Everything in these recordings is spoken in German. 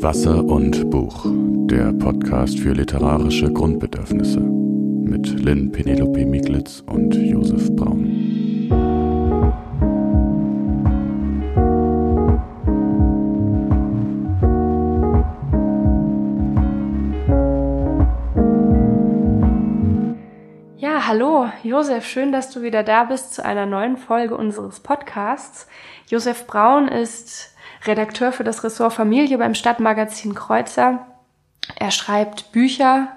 Wasser und Buch, der Podcast für literarische Grundbedürfnisse mit Lynn Penelope Miglitz und Josef Braun. Ja, hallo, Josef, schön, dass du wieder da bist zu einer neuen Folge unseres Podcasts. Josef Braun ist Redakteur für das Ressort Familie beim Stadtmagazin Kreuzer. Er schreibt Bücher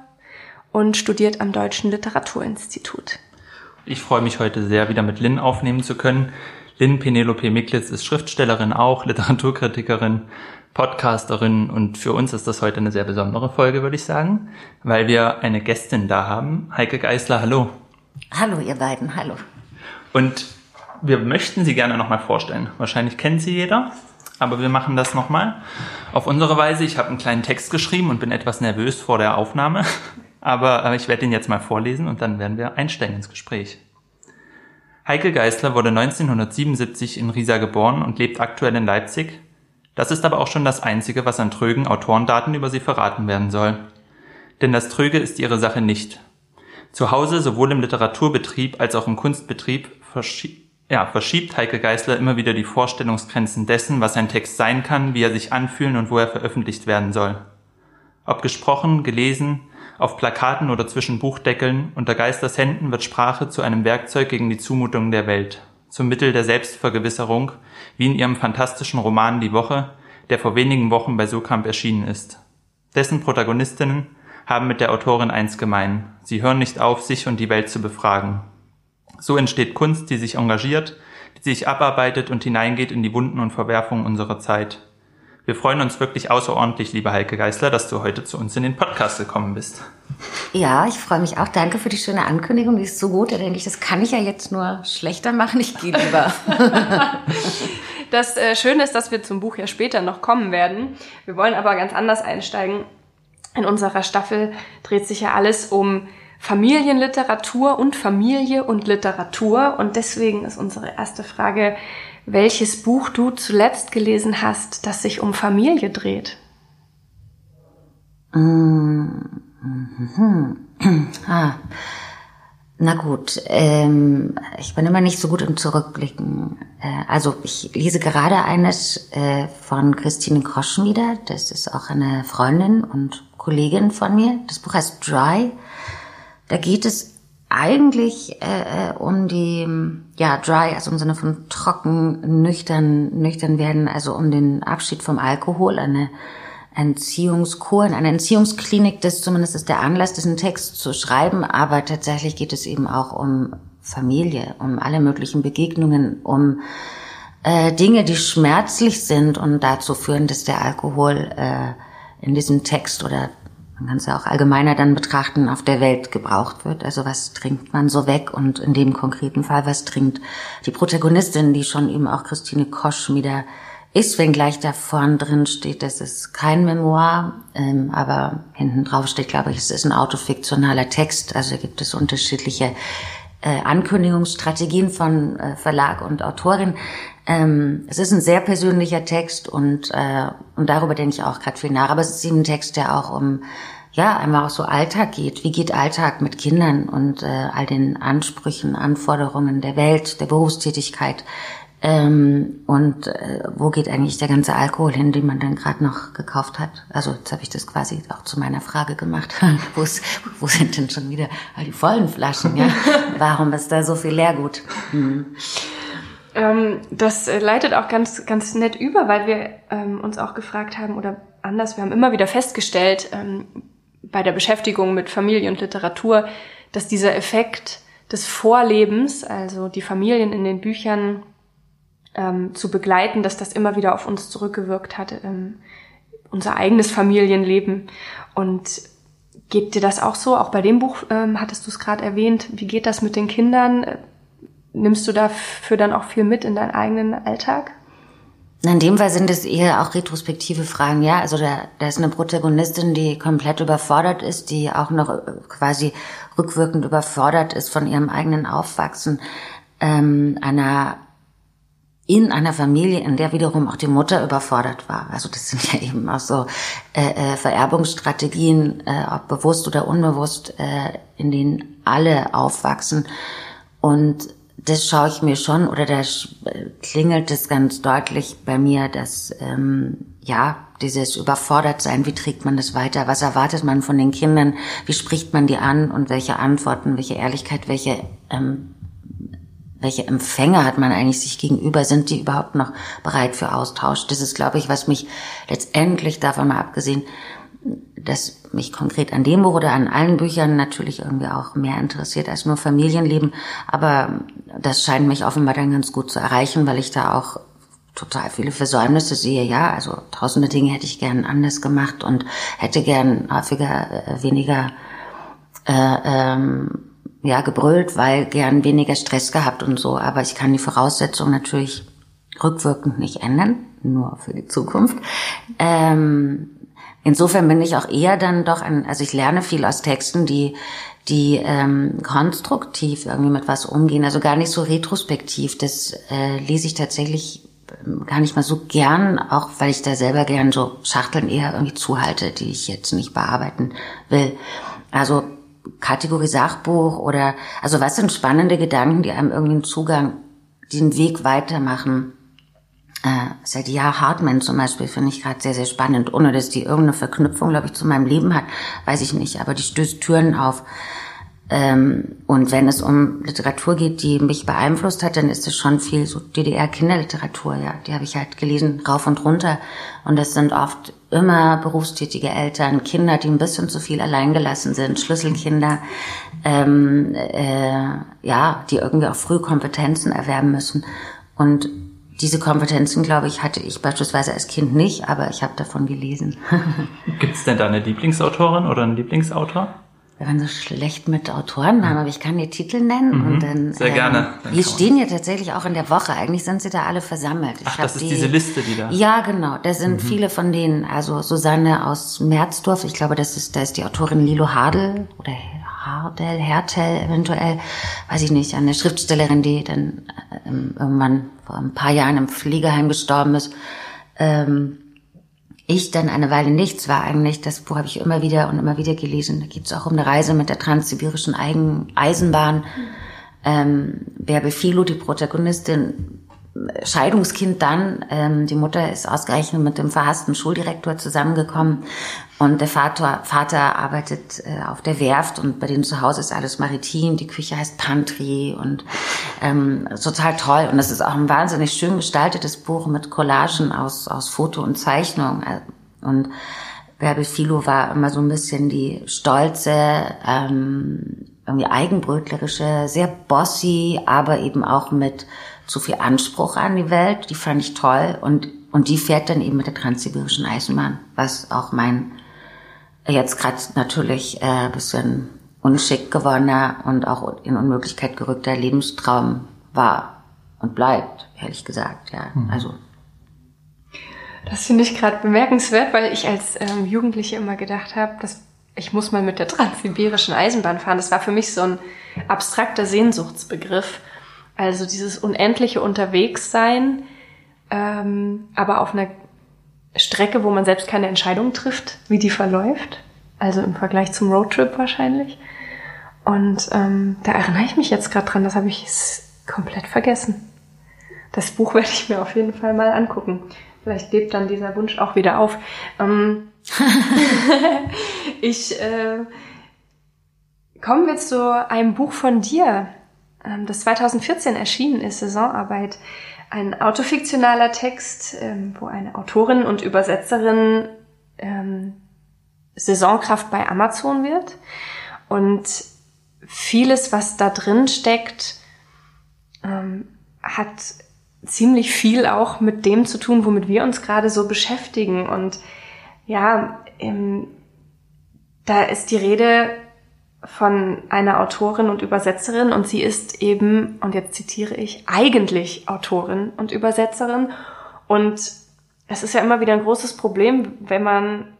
und studiert am Deutschen Literaturinstitut. Ich freue mich heute sehr, wieder mit Lynn aufnehmen zu können. Lynn Penelope Miklitz ist Schriftstellerin auch, Literaturkritikerin, Podcasterin und für uns ist das heute eine sehr besondere Folge, würde ich sagen, weil wir eine Gästin da haben. Heike Geisler, hallo. Hallo, ihr beiden, hallo. Und wir möchten Sie gerne nochmal vorstellen. Wahrscheinlich kennt Sie jeder, aber wir machen das nochmal auf unsere Weise. Ich habe einen kleinen Text geschrieben und bin etwas nervös vor der Aufnahme, aber äh, ich werde ihn jetzt mal vorlesen und dann werden wir einsteigen ins Gespräch. Heike Geisler wurde 1977 in Riesa geboren und lebt aktuell in Leipzig. Das ist aber auch schon das Einzige, was an trögen Autorendaten über sie verraten werden soll. Denn das Tröge ist ihre Sache nicht. Zu Hause, sowohl im Literaturbetrieb als auch im Kunstbetrieb, ja, verschiebt Heike Geisler immer wieder die Vorstellungsgrenzen dessen, was ein Text sein kann, wie er sich anfühlen und wo er veröffentlicht werden soll. Ob gesprochen, gelesen, auf Plakaten oder zwischen Buchdeckeln, unter Geisters Händen wird Sprache zu einem Werkzeug gegen die Zumutungen der Welt, zum Mittel der Selbstvergewisserung, wie in ihrem fantastischen Roman Die Woche, der vor wenigen Wochen bei Sokamp erschienen ist. Dessen Protagonistinnen haben mit der Autorin eins gemein. Sie hören nicht auf, sich und die Welt zu befragen. So entsteht Kunst, die sich engagiert, die sich abarbeitet und hineingeht in die Wunden und Verwerfungen unserer Zeit. Wir freuen uns wirklich außerordentlich, liebe Heike Geisler, dass du heute zu uns in den Podcast gekommen bist. Ja, ich freue mich auch. Danke für die schöne Ankündigung. Die ist so gut. Da denke ich, das kann ich ja jetzt nur schlechter machen. Ich gehe lieber. das äh, Schöne ist, dass wir zum Buch ja später noch kommen werden. Wir wollen aber ganz anders einsteigen. In unserer Staffel dreht sich ja alles um Familienliteratur und Familie und Literatur. Und deswegen ist unsere erste Frage, welches Buch du zuletzt gelesen hast, das sich um Familie dreht. Mm -hmm. ah. Na gut, ähm, ich bin immer nicht so gut im Zurückblicken. Äh, also ich lese gerade eines äh, von Christine Kroschenwieder. Das ist auch eine Freundin und Kollegin von mir. Das Buch heißt Dry. Da geht es eigentlich äh, äh, um die, ja, dry, also im Sinne von trocken, nüchtern, nüchtern werden, also um den Abschied vom Alkohol, eine Entziehungskur, in einer Entziehungsklinik, das zumindest ist der Anlass, diesen Text zu schreiben, aber tatsächlich geht es eben auch um Familie, um alle möglichen Begegnungen, um äh, Dinge, die schmerzlich sind und dazu führen, dass der Alkohol äh, in diesem Text oder man kann es ja auch allgemeiner dann betrachten, auf der Welt gebraucht wird. Also was trinkt man so weg und in dem konkreten Fall, was trinkt die Protagonistin, die schon eben auch Christine Kosch wieder ist, wenngleich da vorn drin steht, das ist kein Memoir, ähm, aber hinten drauf steht, glaube ich, es ist ein autofiktionaler Text, also gibt es unterschiedliche äh, Ankündigungsstrategien von äh, Verlag und Autorin. Ähm, es ist ein sehr persönlicher Text und, äh, und darüber denke ich auch gerade viel nach. Aber es ist eben ein Text, der auch um ja einmal auch so Alltag geht. Wie geht Alltag mit Kindern und äh, all den Ansprüchen, Anforderungen der Welt, der Berufstätigkeit? Ähm, und äh, wo geht eigentlich der ganze Alkohol hin, den man dann gerade noch gekauft hat? Also jetzt habe ich das quasi auch zu meiner Frage gemacht. wo, wo sind denn schon wieder all die vollen Flaschen? Ja? Warum ist da so viel Leergut? Hm. Ähm, das äh, leitet auch ganz, ganz nett über, weil wir ähm, uns auch gefragt haben, oder anders, wir haben immer wieder festgestellt, ähm, bei der Beschäftigung mit Familie und Literatur, dass dieser Effekt des Vorlebens, also die Familien in den Büchern ähm, zu begleiten, dass das immer wieder auf uns zurückgewirkt hat, ähm, unser eigenes Familienleben. Und geht dir das auch so? Auch bei dem Buch ähm, hattest du es gerade erwähnt. Wie geht das mit den Kindern? Nimmst du dafür dann auch viel mit in deinen eigenen Alltag? In dem Fall sind es eher auch retrospektive Fragen, ja. Also da, da ist eine Protagonistin, die komplett überfordert ist, die auch noch äh, quasi rückwirkend überfordert ist von ihrem eigenen Aufwachsen, ähm, einer in einer Familie, in der wiederum auch die Mutter überfordert war. Also das sind ja eben auch so äh, äh, Vererbungsstrategien, äh, ob bewusst oder unbewusst, äh, in denen alle aufwachsen. Und das schaue ich mir schon, oder da klingelt es ganz deutlich bei mir, dass ähm, ja dieses Überfordertsein, wie trägt man das weiter, was erwartet man von den Kindern, wie spricht man die an und welche Antworten, welche Ehrlichkeit, welche ähm, welche Empfänger hat man eigentlich sich gegenüber? Sind die überhaupt noch bereit für Austausch? Das ist, glaube ich, was mich letztendlich davon mal abgesehen, dass mich konkret an dem Buch oder an allen Büchern natürlich irgendwie auch mehr interessiert als nur Familienleben. Aber das scheint mich offenbar dann ganz gut zu erreichen, weil ich da auch total viele Versäumnisse sehe. Ja, also tausende Dinge hätte ich gern anders gemacht und hätte gern häufiger, äh, weniger äh, ähm, ja, gebrüllt, weil gern weniger Stress gehabt und so. Aber ich kann die Voraussetzungen natürlich rückwirkend nicht ändern, nur für die Zukunft. Ähm, insofern bin ich auch eher dann doch ein, also ich lerne viel aus Texten, die die ähm, konstruktiv irgendwie mit was umgehen, also gar nicht so retrospektiv. Das äh, lese ich tatsächlich ähm, gar nicht mal so gern, auch weil ich da selber gern so Schachteln eher irgendwie zuhalte, die ich jetzt nicht bearbeiten will. Also Kategorie Sachbuch oder, also was sind spannende Gedanken, die einem irgendwie einen Zugang, den Weg weitermachen. Äh, seit Jahr Hartmann zum Beispiel finde ich gerade sehr, sehr spannend, ohne dass die irgendeine Verknüpfung, glaube ich, zu meinem Leben hat, weiß ich nicht, aber die stößt Türen auf. Ähm, und wenn es um Literatur geht, die mich beeinflusst hat, dann ist es schon viel so DDR-Kinderliteratur, ja. Die habe ich halt gelesen, rauf und runter. Und das sind oft immer berufstätige Eltern, Kinder, die ein bisschen zu viel alleingelassen sind, Schlüsselkinder, ähm, äh, ja, die irgendwie auch früh Kompetenzen erwerben müssen. Und diese Kompetenzen, glaube ich, hatte ich beispielsweise als Kind nicht, aber ich habe davon gelesen. Gibt es denn da eine Lieblingsautorin oder einen Lieblingsautor? wir waren so schlecht mit Autorennamen, aber ich kann die Titel nennen mhm, und dann. Sehr ähm, gerne. Dann die stehen ja tatsächlich auch in der Woche. Eigentlich sind sie da alle versammelt. Ich Ach, das ist die, diese Liste, die da. Ja, genau. Da sind mhm. viele von denen. Also Susanne aus Merzdorf. Ich glaube, das ist, da ist die Autorin Lilo Hadel oder Hardel, Hertel eventuell, weiß ich nicht, eine Schriftstellerin, die dann ähm, irgendwann vor ein paar Jahren im Pflegeheim gestorben ist. Ähm, ich dann eine Weile nichts war eigentlich, das Buch habe ich immer wieder und immer wieder gelesen. Da geht es auch um eine Reise mit der transsibirischen Eisenbahn. Ähm, Bärbe Philo, die Protagonistin, Scheidungskind dann. Ähm, die Mutter ist ausgerechnet mit dem verhassten Schuldirektor zusammengekommen und der Vater, Vater arbeitet äh, auf der Werft und bei denen zu Hause ist alles maritim. Die Küche heißt Pantry und ähm, total toll. Und das ist auch ein wahnsinnig schön gestaltetes Buch mit Collagen aus, aus Foto und Zeichnung. Und Bärbel Philo war immer so ein bisschen die stolze, ähm, irgendwie eigenbrötlerische, sehr bossy, aber eben auch mit zu viel Anspruch an die Welt. Die fand ich toll und und die fährt dann eben mit der transsibirischen Eisenbahn, was auch mein jetzt gerade natürlich äh, bisschen unschick gewordener und auch in Unmöglichkeit gerückter Lebenstraum war und bleibt, ehrlich gesagt. Ja, mhm. also das finde ich gerade bemerkenswert, weil ich als ähm, Jugendliche immer gedacht habe, dass ich muss mal mit der transsibirischen Eisenbahn fahren. Das war für mich so ein abstrakter Sehnsuchtsbegriff. Also dieses unendliche Unterwegssein, ähm, aber auf einer Strecke, wo man selbst keine Entscheidung trifft, wie die verläuft. Also im Vergleich zum Roadtrip wahrscheinlich. Und ähm, da erinnere ich mich jetzt gerade dran, das habe ich komplett vergessen. Das Buch werde ich mir auf jeden Fall mal angucken. Vielleicht lebt dann dieser Wunsch auch wieder auf. Ähm, ich äh, kommen wir zu einem Buch von dir, ähm, das 2014 erschienen ist, Saisonarbeit. Ein autofiktionaler Text, ähm, wo eine Autorin und Übersetzerin ähm, Saisonkraft bei Amazon wird. Und vieles, was da drin steckt, ähm, hat ziemlich viel auch mit dem zu tun, womit wir uns gerade so beschäftigen. Und ja, ähm, da ist die Rede von einer Autorin und Übersetzerin und sie ist eben, und jetzt zitiere ich, eigentlich Autorin und Übersetzerin. Und es ist ja immer wieder ein großes Problem, wenn man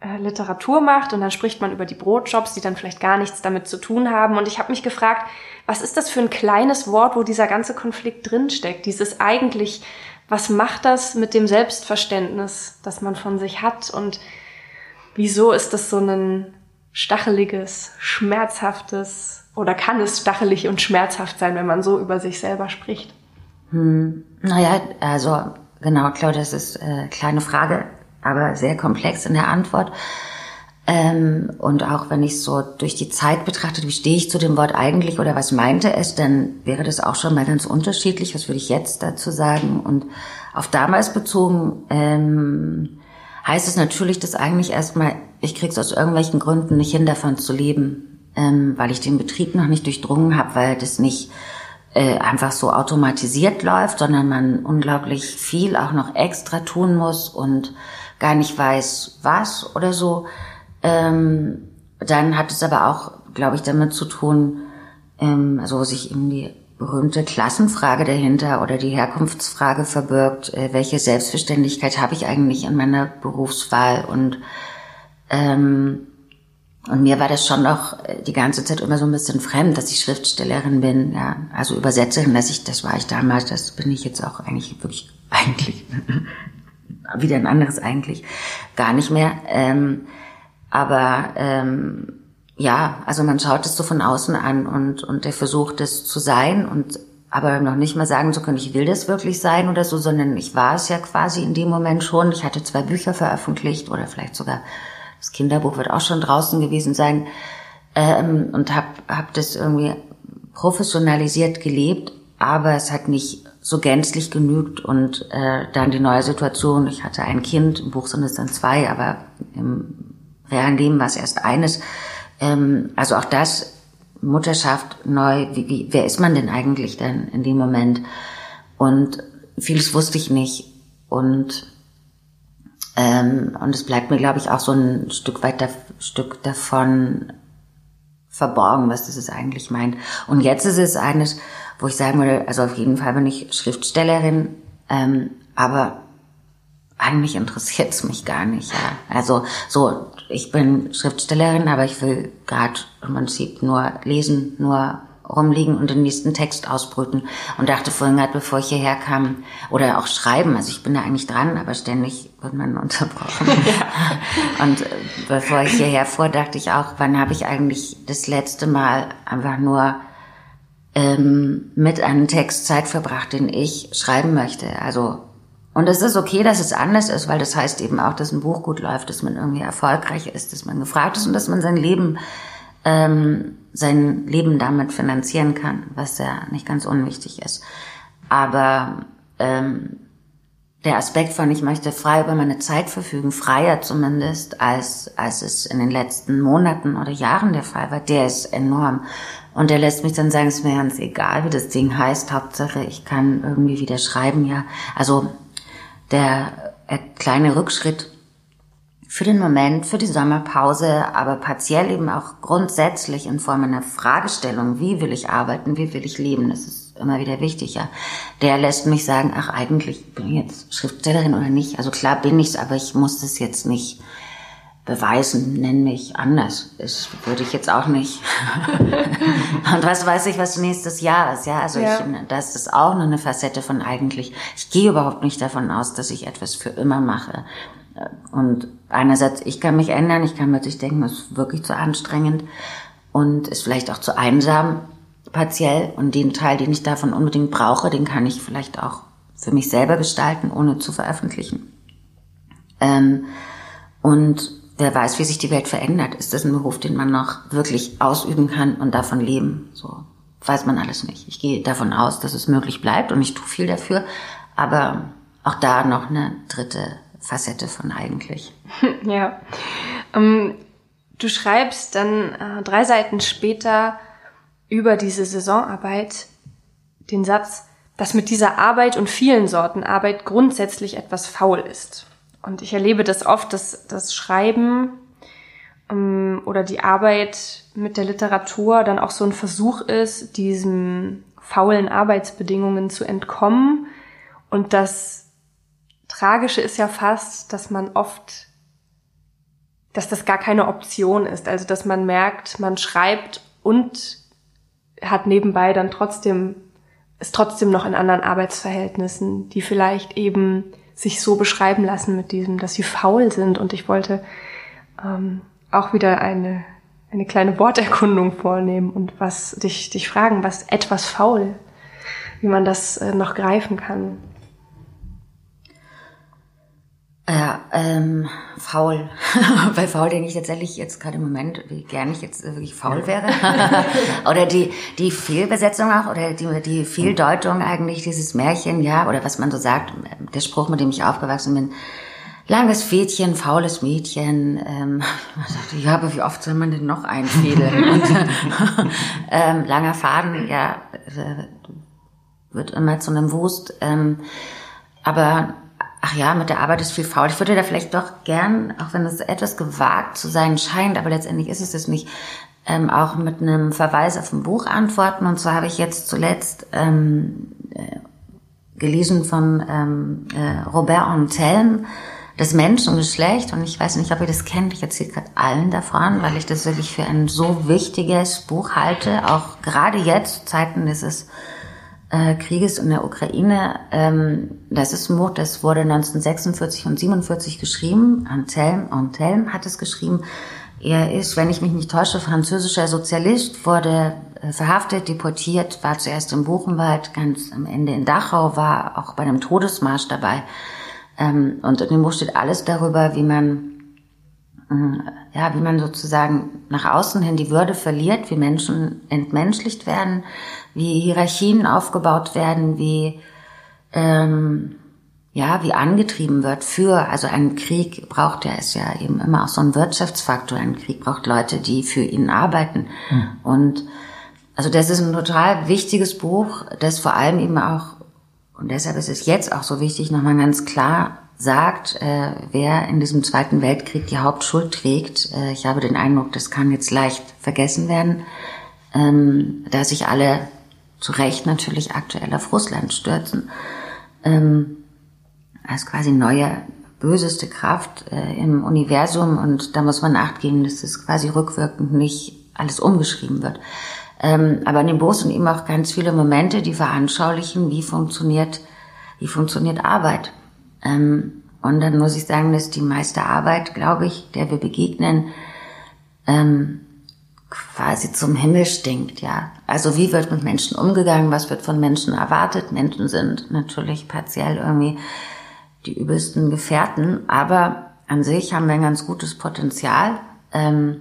äh, Literatur macht und dann spricht man über die Brotjobs, die dann vielleicht gar nichts damit zu tun haben. Und ich habe mich gefragt, was ist das für ein kleines Wort, wo dieser ganze Konflikt drinsteckt? Dieses eigentlich, was macht das mit dem Selbstverständnis, das man von sich hat? Und wieso ist das so ein stacheliges, schmerzhaftes oder kann es stachelig und schmerzhaft sein, wenn man so über sich selber spricht? Hm, naja, also genau, klar, das ist eine äh, kleine Frage aber sehr komplex in der Antwort. Ähm, und auch wenn ich so durch die Zeit betrachtet, wie stehe ich zu dem Wort eigentlich oder was meinte es, dann wäre das auch schon mal ganz unterschiedlich. Was würde ich jetzt dazu sagen? Und auf damals bezogen ähm, heißt es natürlich, dass eigentlich erstmal, ich krieg's aus irgendwelchen Gründen nicht hin, davon zu leben, ähm, weil ich den Betrieb noch nicht durchdrungen habe, weil das nicht äh, einfach so automatisiert läuft, sondern man unglaublich viel auch noch extra tun muss und gar nicht weiß, was oder so. Ähm, dann hat es aber auch, glaube ich, damit zu tun, ähm, also sich eben die berühmte Klassenfrage dahinter oder die Herkunftsfrage verbirgt, äh, welche Selbstverständlichkeit habe ich eigentlich in meiner Berufswahl und ähm, und mir war das schon noch äh, die ganze Zeit immer so ein bisschen fremd, dass ich Schriftstellerin bin, ja, also Übersetzerin, dass ich, das war ich damals, das bin ich jetzt auch eigentlich wirklich, eigentlich wieder ein anderes eigentlich, gar nicht mehr. Ähm, aber ähm, ja, also man schaut es so von außen an und, und er versucht es zu sein und aber noch nicht mal sagen zu können, ich will das wirklich sein oder so, sondern ich war es ja quasi in dem Moment schon. Ich hatte zwei Bücher veröffentlicht oder vielleicht sogar das Kinderbuch wird auch schon draußen gewesen sein ähm, und habe hab das irgendwie professionalisiert gelebt, aber es hat nicht so gänzlich genügt und äh, dann die neue Situation, ich hatte ein Kind, im Buch sind es dann zwei, aber im realen Leben war es erst eines. Ähm, also auch das, Mutterschaft neu, wie, wie, wer ist man denn eigentlich denn in dem Moment? Und vieles wusste ich nicht und ähm, und es bleibt mir, glaube ich, auch so ein Stück weit da, Stück davon verborgen, was das ist eigentlich meint. Und jetzt ist es eines, wo ich sagen würde, also auf jeden Fall bin ich Schriftstellerin, ähm, aber eigentlich interessiert es mich gar nicht. Ja. Also so, ich bin Schriftstellerin, aber ich will gerade im Prinzip nur lesen, nur rumliegen und den nächsten Text ausbrüten. Und dachte vorhin gerade, bevor ich hierher kam, oder auch schreiben, also ich bin da eigentlich dran, aber ständig wird man unterbrochen. Ja. Und äh, bevor ich hierher fuhr, dachte ich auch, wann habe ich eigentlich das letzte Mal einfach nur ähm, mit einem Text Zeit verbracht, den ich schreiben möchte. Also und es ist okay, dass es anders ist, weil das heißt eben auch, dass ein Buch gut läuft, dass man irgendwie erfolgreich ist, dass man gefragt ist und dass man sein Leben ähm, sein Leben damit finanzieren kann, was ja nicht ganz unwichtig ist. Aber ähm, der Aspekt von, ich möchte frei über meine Zeit verfügen, freier zumindest, als, als es in den letzten Monaten oder Jahren der Fall war, der ist enorm. Und der lässt mich dann sagen, es ist mir ganz egal, wie das Ding heißt, Hauptsache ich kann irgendwie wieder schreiben, ja. Also der äh, kleine Rückschritt für den Moment, für die Sommerpause, aber partiell eben auch grundsätzlich in Form einer Fragestellung, wie will ich arbeiten, wie will ich leben, das ist immer wieder wichtig, ja. Der lässt mich sagen, ach eigentlich bin ich jetzt Schriftstellerin oder nicht. Also klar bin ich's, aber ich muss das jetzt nicht beweisen, nenn mich anders. Das würde ich jetzt auch nicht. Und was weiß ich, was nächstes Jahr ist, ja. Also ja. ich, das ist auch noch eine Facette von eigentlich. Ich gehe überhaupt nicht davon aus, dass ich etwas für immer mache. Und einerseits, ich kann mich ändern, ich kann natürlich denken, es ist wirklich zu anstrengend und ist vielleicht auch zu einsam partiell. Und den Teil, den ich davon unbedingt brauche, den kann ich vielleicht auch für mich selber gestalten, ohne zu veröffentlichen. Ähm, und wer weiß, wie sich die Welt verändert. Ist das ein Beruf, den man noch wirklich ausüben kann und davon leben? So weiß man alles nicht. Ich gehe davon aus, dass es möglich bleibt und ich tue viel dafür. Aber auch da noch eine dritte Facette von eigentlich. Ja. Ähm, du schreibst dann äh, drei Seiten später über diese Saisonarbeit den Satz, dass mit dieser Arbeit und vielen Sorten Arbeit grundsätzlich etwas faul ist. Und ich erlebe das oft, dass das Schreiben ähm, oder die Arbeit mit der Literatur dann auch so ein Versuch ist, diesen faulen Arbeitsbedingungen zu entkommen und dass Tragische ist ja fast, dass man oft dass das gar keine Option ist. Also dass man merkt, man schreibt und hat nebenbei dann trotzdem, ist trotzdem noch in anderen Arbeitsverhältnissen, die vielleicht eben sich so beschreiben lassen mit diesem, dass sie faul sind. Und ich wollte ähm, auch wieder eine, eine kleine Worterkundung vornehmen und was dich, dich fragen, was etwas faul, wie man das äh, noch greifen kann. Ja, ähm, faul. Bei faul denke ich tatsächlich jetzt gerade im Moment, wie gern ich jetzt wirklich faul wäre. oder die, die Fehlbesetzung auch, oder die, die Fehldeutung eigentlich, dieses Märchen, ja, oder was man so sagt, der Spruch, mit dem ich aufgewachsen bin, langes Fädchen, faules Mädchen. Ähm, ja, aber wie oft soll man denn noch einfädeln? Und, ähm, langer Faden, ja, äh, wird immer zu einem Wust. Ähm, aber ach ja, mit der Arbeit ist viel faul. Ich würde da vielleicht doch gern, auch wenn es etwas gewagt zu sein scheint, aber letztendlich ist es das nicht, ähm, auch mit einem Verweis auf ein Buch antworten. Und zwar habe ich jetzt zuletzt ähm, äh, gelesen von ähm, äh, Robert Antelme, das Menschengeschlecht. Und ich weiß nicht, ob ihr das kennt. Ich erzähle gerade allen davon, weil ich das wirklich für ein so wichtiges Buch halte. Auch gerade jetzt, Zeiten dieses äh, Krieges in der Ukraine. Ähm, das ist ein Buch, das wurde 1946 und 47 geschrieben. Anselm, Anselm hat es geschrieben. Er ist, wenn ich mich nicht täusche, französischer Sozialist, wurde äh, verhaftet, deportiert, war zuerst im Buchenwald, ganz am Ende in Dachau, war auch bei einem Todesmarsch dabei. Ähm, und in dem Buch steht alles darüber, wie man äh, ja, wie man sozusagen nach außen hin die Würde verliert, wie Menschen entmenschlicht werden, wie Hierarchien aufgebaut werden, wie ähm, ja, wie angetrieben wird für, also ein Krieg braucht ja, ist ja eben immer auch so ein Wirtschaftsfaktor. Ein Krieg braucht Leute, die für ihn arbeiten. Mhm. Und also das ist ein total wichtiges Buch, das vor allem eben auch, und deshalb ist es jetzt auch so wichtig, nochmal ganz klar sagt, äh, wer in diesem Zweiten Weltkrieg die Hauptschuld trägt. Äh, ich habe den Eindruck, das kann jetzt leicht vergessen werden, ähm, da sich alle zu Recht natürlich aktuell auf Russland stürzen, ähm, als quasi neue böseste Kraft äh, im Universum und da muss man acht geben, dass es quasi rückwirkend nicht alles umgeschrieben wird. Ähm, aber in dem Buch sind eben auch ganz viele Momente, die veranschaulichen, wie funktioniert, wie funktioniert Arbeit. Ähm, und dann muss ich sagen, dass die meiste Arbeit, glaube ich, der wir begegnen, ähm, quasi zum Himmel stinkt, ja. Also wie wird mit Menschen umgegangen, was wird von Menschen erwartet? Menschen sind natürlich partiell irgendwie die übelsten Gefährten, aber an sich haben wir ein ganz gutes Potenzial. Ähm,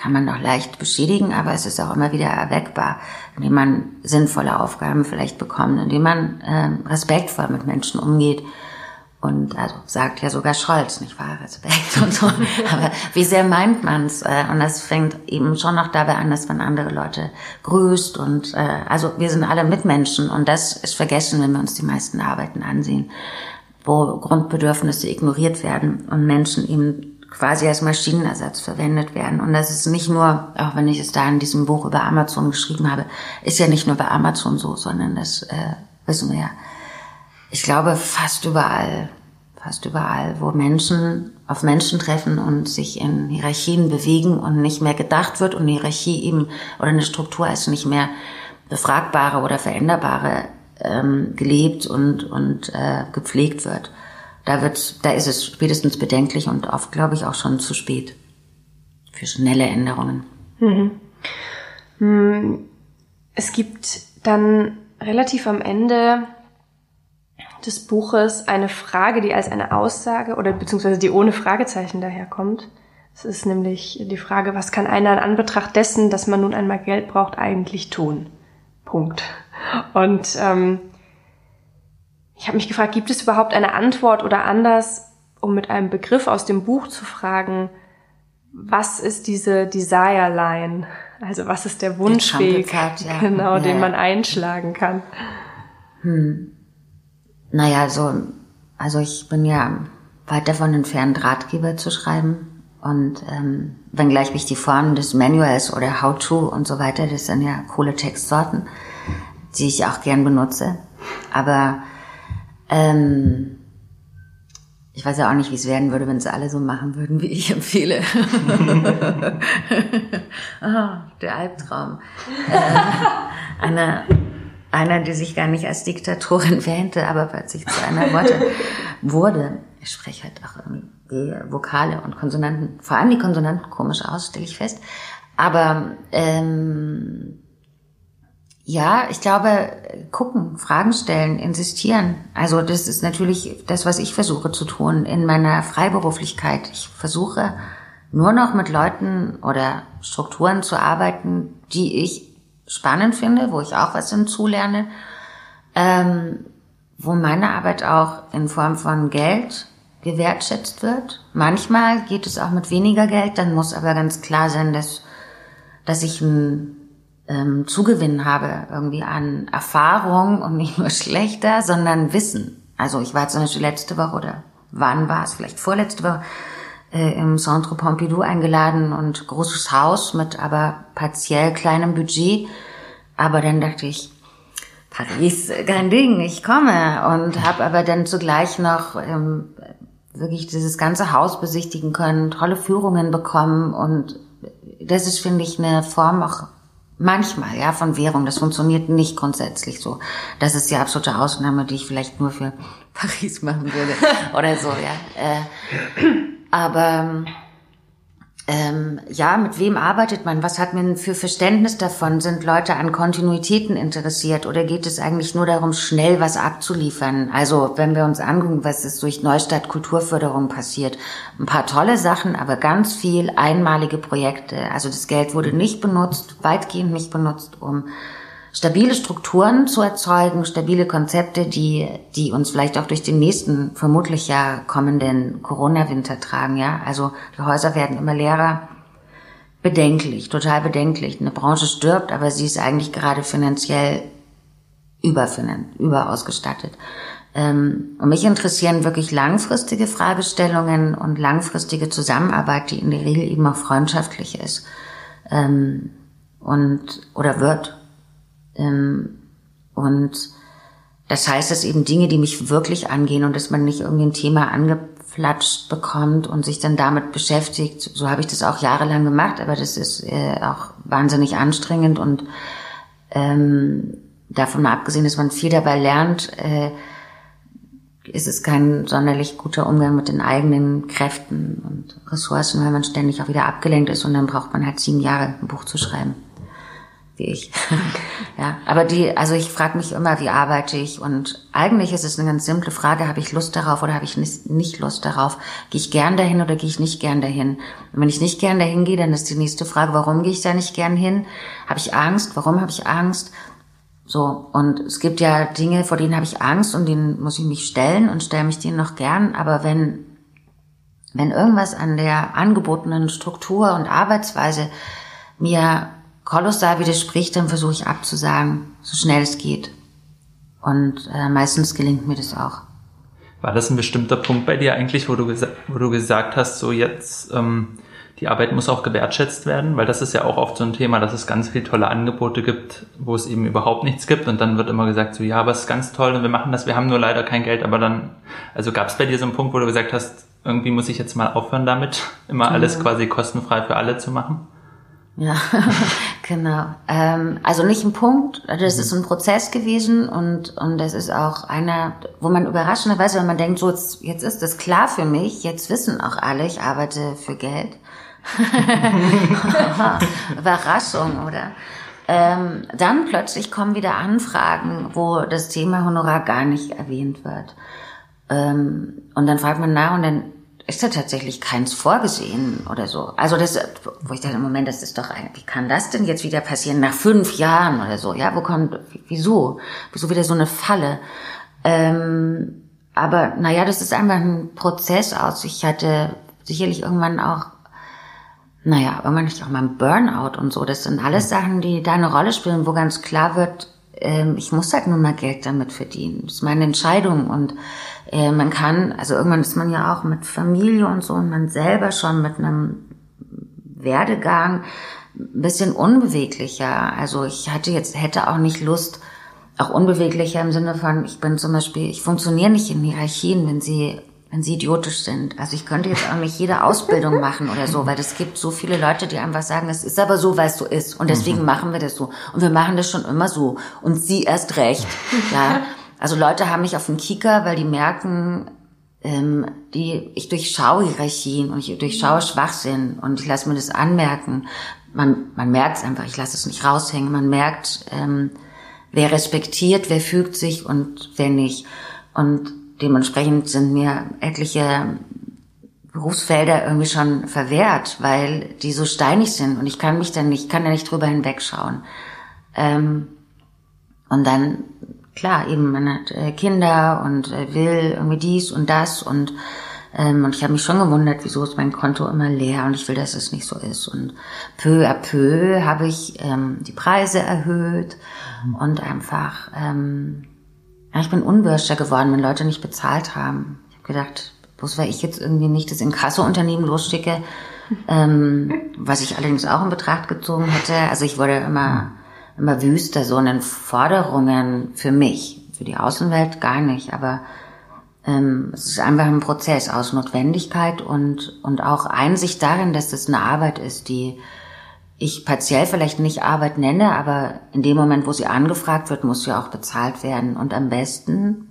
kann man noch leicht beschädigen, aber es ist auch immer wieder erweckbar, indem man sinnvolle Aufgaben vielleicht bekommt, indem man ähm, respektvoll mit Menschen umgeht und also sagt ja sogar Scholz, nicht wahr? Respekt und so. Aber wie sehr meint man's? Äh, und das fängt eben schon noch dabei an, dass man andere Leute grüßt. Und äh, also wir sind alle Mitmenschen und das ist vergessen, wenn wir uns die meisten Arbeiten ansehen, wo Grundbedürfnisse ignoriert werden und Menschen eben quasi als Maschinenersatz verwendet werden. Und das ist nicht nur, auch wenn ich es da in diesem Buch über Amazon geschrieben habe, ist ja nicht nur bei Amazon so, sondern das äh, wissen wir ja ich glaube, fast überall, fast überall, wo Menschen auf Menschen treffen und sich in Hierarchien bewegen und nicht mehr gedacht wird und Hierarchie eben oder eine Struktur ist nicht mehr befragbare oder veränderbare ähm, gelebt und, und äh, gepflegt wird. Da wird, da ist es spätestens bedenklich und oft, glaube ich, auch schon zu spät für schnelle Änderungen. Mhm. Hm, es gibt dann relativ am Ende des Buches eine Frage, die als eine Aussage oder beziehungsweise die ohne Fragezeichen daherkommt. Es ist nämlich die Frage, was kann einer in Anbetracht dessen, dass man nun einmal Geld braucht, eigentlich tun? Punkt. Und ähm, ich habe mich gefragt, gibt es überhaupt eine Antwort oder anders, um mit einem Begriff aus dem Buch zu fragen, was ist diese Desire Line? Also was ist der Wunschweg, ja. genau, ja. den man einschlagen kann? Hm. Naja, so, also ich bin ja weit davon entfernt, Ratgeber zu schreiben. Und ähm, wenngleich mich die Formen des Manuals oder How-To und so weiter, das sind ja coole Textsorten, die ich auch gern benutze. Aber ähm, Ich weiß ja auch nicht, wie es werden würde, wenn es alle so machen würden, wie ich empfehle. oh, der Albtraum. Äh, einer, einer, die sich gar nicht als Diktatorin wähnte, aber plötzlich zu einer Worte wurde. Ich spreche halt auch die Vokale und Konsonanten, vor allem die Konsonanten komisch aus, stelle ich fest. Aber ähm, ja, ich glaube, gucken, Fragen stellen, insistieren. Also das ist natürlich das, was ich versuche zu tun in meiner Freiberuflichkeit. Ich versuche nur noch mit Leuten oder Strukturen zu arbeiten, die ich spannend finde, wo ich auch was hinzulerne, ähm, wo meine Arbeit auch in Form von Geld gewertschätzt wird. Manchmal geht es auch mit weniger Geld, dann muss aber ganz klar sein, dass, dass ich ein ähm, Zugewinn habe, irgendwie an Erfahrung und nicht nur schlechter, sondern Wissen. Also ich war zum Beispiel letzte Woche oder wann war es, vielleicht vorletzte Woche, im Centre Pompidou eingeladen und großes Haus mit aber partiell kleinem Budget. Aber dann dachte ich, Paris, kein Ding, ich komme. Und habe aber dann zugleich noch ähm, wirklich dieses ganze Haus besichtigen können, tolle Führungen bekommen. Und das ist, finde ich, eine Form auch Manchmal, ja, von Währung. Das funktioniert nicht grundsätzlich so. Das ist die absolute Ausnahme, die ich vielleicht nur für Paris machen würde oder so, ja. Äh, aber ähm, ja, mit wem arbeitet man? Was hat man für Verständnis davon? Sind Leute an Kontinuitäten interessiert oder geht es eigentlich nur darum, schnell was abzuliefern? Also wenn wir uns angucken, was ist durch Neustadt Kulturförderung passiert, ein paar tolle Sachen, aber ganz viel einmalige Projekte. Also das Geld wurde nicht benutzt, weitgehend nicht benutzt, um stabile Strukturen zu erzeugen, stabile Konzepte, die, die uns vielleicht auch durch den nächsten, vermutlich ja kommenden Corona-Winter tragen, ja. Also die Häuser werden immer leerer. Bedenklich, total bedenklich. Eine Branche stirbt, aber sie ist eigentlich gerade finanziell überfinanziert, überausgestattet. Ähm, und mich interessieren wirklich langfristige Fragestellungen und langfristige Zusammenarbeit, die in der Regel eben auch freundschaftlich ist. Ähm, und, oder wird. Ähm, und das heißt, dass eben Dinge, die mich wirklich angehen und dass man nicht irgendwie ein Thema angeflatscht bekommt und sich dann damit beschäftigt. So habe ich das auch jahrelang gemacht, aber das ist äh, auch wahnsinnig anstrengend und ähm, davon mal abgesehen, dass man viel dabei lernt, äh, ist es kein sonderlich guter Umgang mit den eigenen Kräften und Ressourcen, weil man ständig auch wieder abgelenkt ist und dann braucht man halt sieben Jahre ein Buch zu schreiben wie ich. ja, aber die, also ich frage mich immer, wie arbeite ich? Und eigentlich ist es eine ganz simple Frage: Habe ich Lust darauf oder habe ich nicht Lust darauf? Gehe ich gern dahin oder gehe ich nicht gern dahin? Und wenn ich nicht gern dahin gehe, dann ist die nächste Frage: Warum gehe ich da nicht gern hin? Habe ich Angst? Warum habe ich Angst? So und es gibt ja Dinge, vor denen habe ich Angst und denen muss ich mich stellen und stelle mich denen noch gern. Aber wenn wenn irgendwas an der angebotenen Struktur und Arbeitsweise mir kolossal widerspricht, dann versuche ich abzusagen, so schnell es geht. Und äh, meistens gelingt mir das auch. War das ein bestimmter Punkt bei dir eigentlich, wo du, wo du gesagt hast, so jetzt ähm, die Arbeit muss auch gewertschätzt werden? Weil das ist ja auch oft so ein Thema, dass es ganz viele tolle Angebote gibt, wo es eben überhaupt nichts gibt und dann wird immer gesagt, so ja, aber es ist ganz toll und wir machen das, wir haben nur leider kein Geld, aber dann, also gab es bei dir so einen Punkt, wo du gesagt hast, irgendwie muss ich jetzt mal aufhören damit, immer alles quasi kostenfrei für alle zu machen? Ja, genau. Ähm, also nicht ein Punkt, das ist ein Prozess gewesen und, und das ist auch einer, wo man überraschenderweise, wenn man denkt, so jetzt, jetzt ist das klar für mich, jetzt wissen auch alle, ich arbeite für Geld. Überraschung, oder? Ähm, dann plötzlich kommen wieder Anfragen, wo das Thema Honorar gar nicht erwähnt wird. Ähm, und dann fragt man nach und dann ist da tatsächlich keins vorgesehen oder so. Also das, wo ich dachte, im Moment, das ist doch wie kann das denn jetzt wieder passieren nach fünf Jahren oder so? Ja, wo kommt, wieso? Wieso wieder so eine Falle? Ähm, aber naja, das ist einfach ein Prozess aus. Ich hatte sicherlich irgendwann auch, naja, irgendwann nicht auch mal ein Burnout und so. Das sind alles Sachen, die da eine Rolle spielen, wo ganz klar wird, ich muss halt nur mal Geld damit verdienen. Das ist meine Entscheidung und äh, man kann, also irgendwann ist man ja auch mit Familie und so und man selber schon mit einem Werdegang ein bisschen unbeweglicher. Also ich hatte jetzt, hätte auch nicht Lust, auch unbeweglicher im Sinne von, ich bin zum Beispiel, ich funktioniere nicht in Hierarchien, wenn sie wenn sie idiotisch sind. Also ich könnte jetzt auch nicht jede Ausbildung machen oder so, weil es gibt so viele Leute, die einfach sagen, es ist aber so, weil es so ist. Und deswegen mhm. machen wir das so. Und wir machen das schon immer so. Und sie erst recht. Ja. Also Leute haben mich auf den Kicker, weil die merken, ähm, die, ich durchschaue Hierarchien und ich durchschaue Schwachsinn und ich lasse mir das anmerken. Man, man merkt es einfach, ich lasse es nicht raushängen. Man merkt, ähm, wer respektiert, wer fügt sich und wer nicht. Und dementsprechend sind mir etliche Berufsfelder irgendwie schon verwehrt, weil die so steinig sind und ich kann mich dann nicht, kann da nicht drüber hinwegschauen. Ähm, und dann, klar, eben, man hat äh, Kinder und äh, will irgendwie dies und das und ähm, und ich habe mich schon gewundert, wieso ist mein Konto immer leer und ich will, dass es nicht so ist. Und peu à peu habe ich ähm, die Preise erhöht und einfach ähm, ja, ich bin unwürscher geworden, wenn Leute nicht bezahlt haben. Ich habe gedacht, bloß weil ich jetzt irgendwie nicht das Inkasso-Unternehmen losschicke, ähm, was ich allerdings auch in Betracht gezogen hätte. Also ich wurde immer, immer wüster so in den Forderungen für mich, für die Außenwelt gar nicht, aber ähm, es ist einfach ein Prozess aus Notwendigkeit und, und auch Einsicht darin, dass das eine Arbeit ist, die ich partiell vielleicht nicht Arbeit nenne, aber in dem Moment, wo sie angefragt wird, muss sie auch bezahlt werden und am besten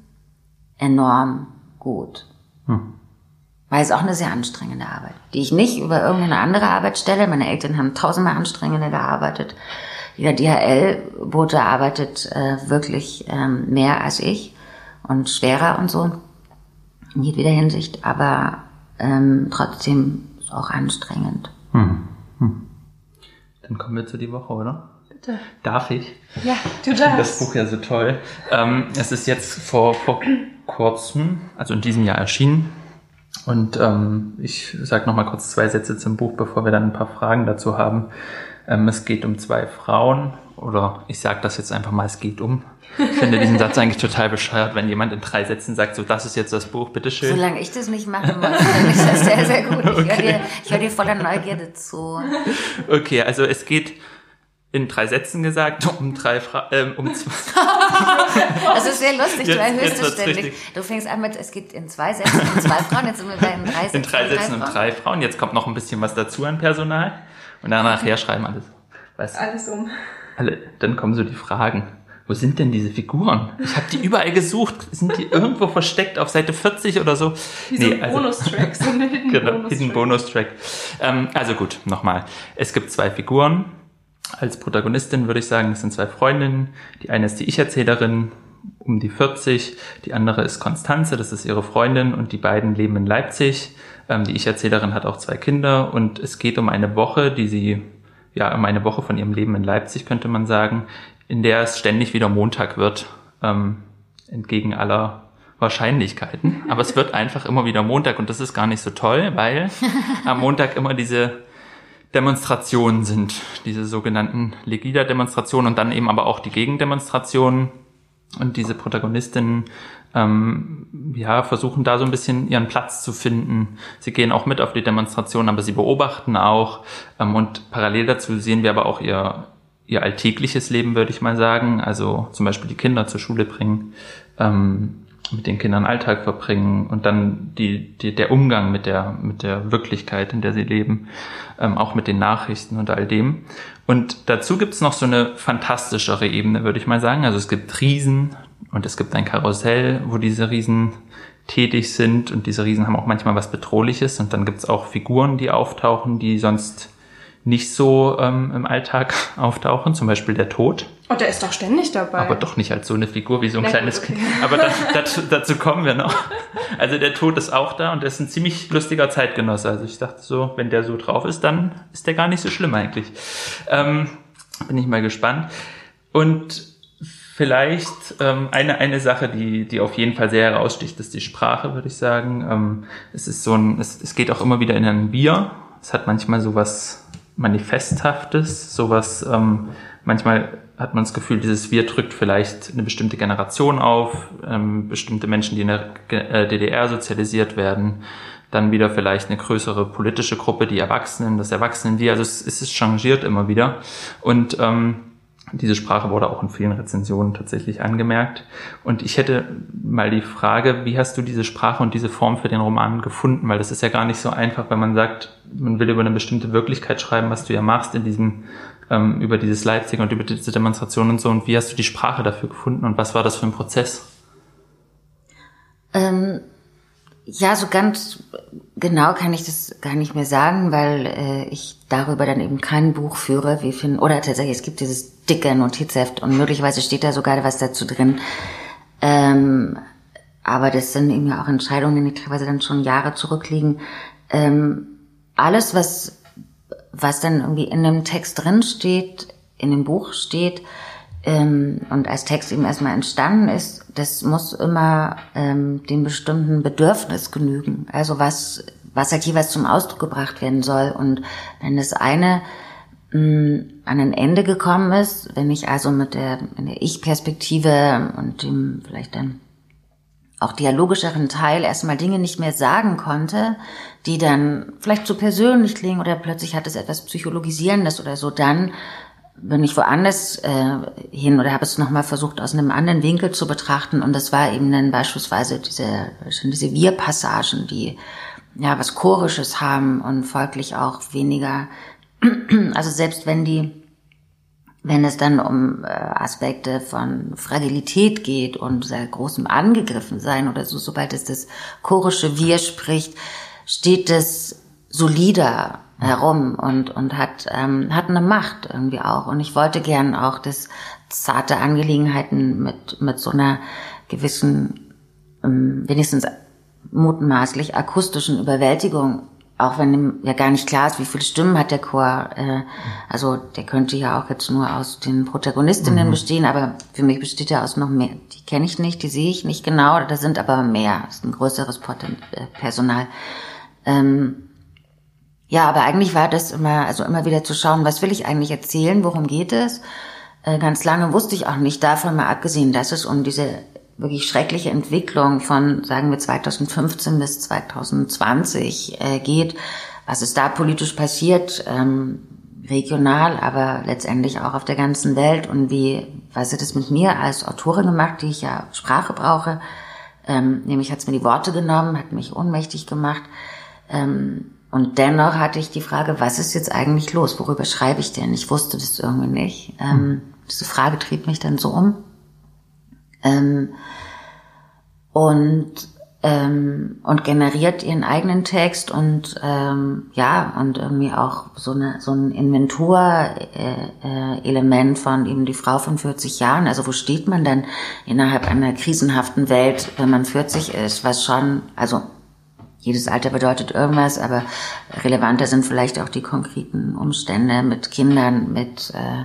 enorm gut. Hm. Weil es auch eine sehr anstrengende Arbeit, die ich nicht über irgendeine andere Arbeit stelle. Meine Eltern haben tausendmal anstrengender gearbeitet. Jeder DHL-Bote arbeitet äh, wirklich ähm, mehr als ich und schwerer und so in jeder Hinsicht, aber ähm, trotzdem auch anstrengend. Hm. Dann kommen wir zu die Woche, oder? Bitte. Darf ich? Ja, du darfst. Ich finde das Buch ja so toll. Ähm, es ist jetzt vor, vor kurzem, also in diesem Jahr erschienen. Und ähm, ich sage noch mal kurz zwei Sätze zum Buch, bevor wir dann ein paar Fragen dazu haben. Ähm, es geht um zwei Frauen, oder ich sage das jetzt einfach mal, es geht um. Ich finde diesen Satz eigentlich total bescheuert, wenn jemand in drei Sätzen sagt, so, das ist jetzt das Buch, bitteschön. Solange ich das nicht machen muss, finde ich das sehr, sehr gut. Ich okay. höre dir, hör dir voller Neugierde zu. Okay, also es geht in drei Sätzen gesagt, um drei Fra ähm, um zwei. das ist sehr lustig, jetzt, du erhöhst es ständig. Du fängst an mit, es geht in zwei Sätzen um zwei Frauen, jetzt sind wir bei in drei Sätzen. In drei Sätzen um drei Frauen, jetzt kommt noch ein bisschen was dazu an Personal und dann nachher schreiben alles. Was? Alles um. Alle, dann kommen so die Fragen wo sind denn diese Figuren? Ich habe die überall gesucht. Sind die irgendwo versteckt auf Seite 40 oder so? Wie nee, so ein also, Bonustrack, so eine Hidden genau, Bonus Hidden Bonus-Track. Ähm, also gut, nochmal. Es gibt zwei Figuren. Als Protagonistin würde ich sagen, das sind zwei Freundinnen. Die eine ist die Ich-Erzählerin, um die 40. Die andere ist Konstanze, das ist ihre Freundin. Und die beiden leben in Leipzig. Ähm, die Ich-Erzählerin hat auch zwei Kinder. Und es geht um eine Woche, die sie ja, um eine Woche von ihrem Leben in Leipzig, könnte man sagen, in der es ständig wieder Montag wird, ähm, entgegen aller Wahrscheinlichkeiten. Aber es wird einfach immer wieder Montag und das ist gar nicht so toll, weil am Montag immer diese Demonstrationen sind, diese sogenannten Legida-Demonstrationen und dann eben aber auch die Gegendemonstrationen. Und diese Protagonistinnen ähm, ja, versuchen da so ein bisschen ihren Platz zu finden. Sie gehen auch mit auf die Demonstrationen, aber sie beobachten auch. Ähm, und parallel dazu sehen wir aber auch ihr, ihr alltägliches Leben, würde ich mal sagen. Also zum Beispiel die Kinder zur Schule bringen, ähm, mit den Kindern Alltag verbringen und dann die, die, der Umgang mit der, mit der Wirklichkeit, in der sie leben, ähm, auch mit den Nachrichten und all dem. Und dazu gibt's noch so eine fantastischere Ebene, würde ich mal sagen. Also es gibt Riesen und es gibt ein Karussell, wo diese Riesen tätig sind und diese Riesen haben auch manchmal was Bedrohliches und dann gibt's auch Figuren, die auftauchen, die sonst nicht so ähm, im Alltag auftauchen, zum Beispiel der Tod. Und der ist doch ständig dabei. Aber doch nicht als so eine Figur wie so ein Na, kleines okay. Kind. Aber das, dazu, dazu kommen wir noch. Also der Tod ist auch da und er ist ein ziemlich lustiger Zeitgenosse. Also ich dachte so, wenn der so drauf ist, dann ist der gar nicht so schlimm eigentlich. Ähm, bin ich mal gespannt. Und vielleicht ähm, eine, eine Sache, die, die auf jeden Fall sehr heraussticht, ist die Sprache, würde ich sagen. Ähm, es ist so ein, es, es geht auch immer wieder in ein Wir. Es hat manchmal so was Manifesthaftes, sowas, ähm, manchmal hat man das Gefühl, dieses Wir drückt vielleicht eine bestimmte Generation auf, ähm, bestimmte Menschen, die in der äh, DDR sozialisiert werden, dann wieder vielleicht eine größere politische Gruppe, die Erwachsenen, das Erwachsenen, wir, also es, es ist changiert immer wieder. Und ähm, diese Sprache wurde auch in vielen Rezensionen tatsächlich angemerkt. Und ich hätte mal die Frage, wie hast du diese Sprache und diese Form für den Roman gefunden? Weil das ist ja gar nicht so einfach, wenn man sagt, man will über eine bestimmte Wirklichkeit schreiben, was du ja machst in diesem, ähm, über dieses Leipzig und über diese Demonstration und so. Und wie hast du die Sprache dafür gefunden und was war das für ein Prozess? Ähm, ja, so ganz genau kann ich das gar nicht mehr sagen, weil äh, ich darüber dann eben kein Buch führe. Wir finden, oder tatsächlich, es gibt dieses dicke Notizheft und möglicherweise steht da sogar was dazu drin. Ähm, aber das sind eben ja auch Entscheidungen, die teilweise dann schon Jahre zurückliegen. Ähm, alles, was, was dann irgendwie in dem Text drin steht, in dem Buch steht, ähm, und als Text eben erstmal entstanden ist, das muss immer ähm, dem bestimmten Bedürfnis genügen. Also was, was halt jeweils zum Ausdruck gebracht werden soll. Und wenn das eine mh, mm, an ein Ende gekommen ist, wenn ich also mit der, der Ich-Perspektive und dem vielleicht dann auch dialogischeren Teil erstmal Dinge nicht mehr sagen konnte, die dann vielleicht zu persönlich klingen oder plötzlich hat es etwas Psychologisierendes oder so, dann bin ich woanders äh, hin oder habe es nochmal versucht, aus einem anderen Winkel zu betrachten. Und das war eben dann beispielsweise diese, diese Wir-Passagen, die ja was Chorisches haben und folglich auch weniger, also selbst wenn die, wenn es dann um äh, Aspekte von Fragilität geht und sehr großem Angegriffen sein oder so, sobald es das chorische Wir spricht, steht es solider herum und, und hat, ähm, hat eine Macht irgendwie auch. Und ich wollte gern auch das zarte Angelegenheiten mit, mit so einer gewissen, ähm, wenigstens mutmaßlich akustischen Überwältigung, auch wenn ja gar nicht klar ist, wie viele Stimmen hat der Chor. Äh, also der könnte ja auch jetzt nur aus den Protagonistinnen mhm. bestehen, aber für mich besteht er aus noch mehr. Die kenne ich nicht, die sehe ich nicht genau, da sind aber mehr. Das ist ein größeres äh, Personal. Ähm, ja, aber eigentlich war das immer, also immer wieder zu schauen, was will ich eigentlich erzählen, worum geht es. Äh, ganz lange wusste ich auch nicht davon, mal abgesehen, dass es um diese wirklich schreckliche Entwicklung von, sagen wir, 2015 bis 2020 äh, geht, was ist da politisch passiert, ähm, regional, aber letztendlich auch auf der ganzen Welt und wie, was hat es mit mir als Autorin gemacht, die ich ja Sprache brauche, ähm, nämlich hat es mir die Worte genommen, hat mich ohnmächtig gemacht. Ähm, und dennoch hatte ich die Frage, was ist jetzt eigentlich los? Worüber schreibe ich denn? Ich wusste das irgendwie nicht. Ähm, diese Frage trieb mich dann so um. Ähm, und ähm, und generiert ihren eigenen Text und ähm, ja und irgendwie auch so eine so ein Inventur-Element äh, äh, von eben die Frau von 40 Jahren. Also wo steht man dann innerhalb einer krisenhaften Welt, wenn man 40 ist? Was schon also jedes Alter bedeutet irgendwas, aber relevanter sind vielleicht auch die konkreten Umstände mit Kindern, mit, äh,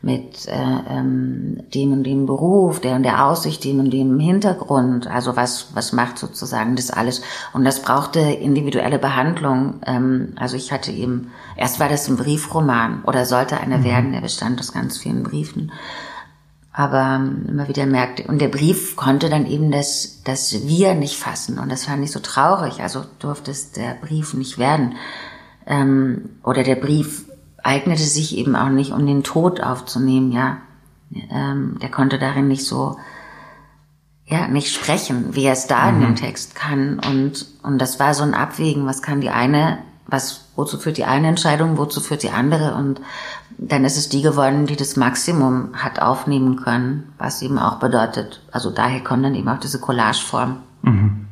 mit äh, ähm, dem und dem Beruf, der und der Aussicht, dem und dem Hintergrund. Also was, was macht sozusagen das alles? Und das brauchte individuelle Behandlung. Ähm, also ich hatte eben, erst war das ein Briefroman oder sollte einer mhm. werden, der bestand aus ganz vielen Briefen aber ähm, immer wieder merkte, und der Brief konnte dann eben das, das Wir nicht fassen und das fand ich so traurig, also durfte es der Brief nicht werden. Ähm, oder der Brief eignete sich eben auch nicht, um den Tod aufzunehmen, ja. Ähm, der konnte darin nicht so, ja, nicht sprechen, wie er es da mhm. in dem mhm. Text kann und, und das war so ein Abwägen, was kann die eine, was, wozu führt die eine Entscheidung, wozu führt die andere und dann ist es die geworden, die das Maximum hat aufnehmen können, was eben auch bedeutet, also daher kommt dann eben auch diese Collageform. Mhm.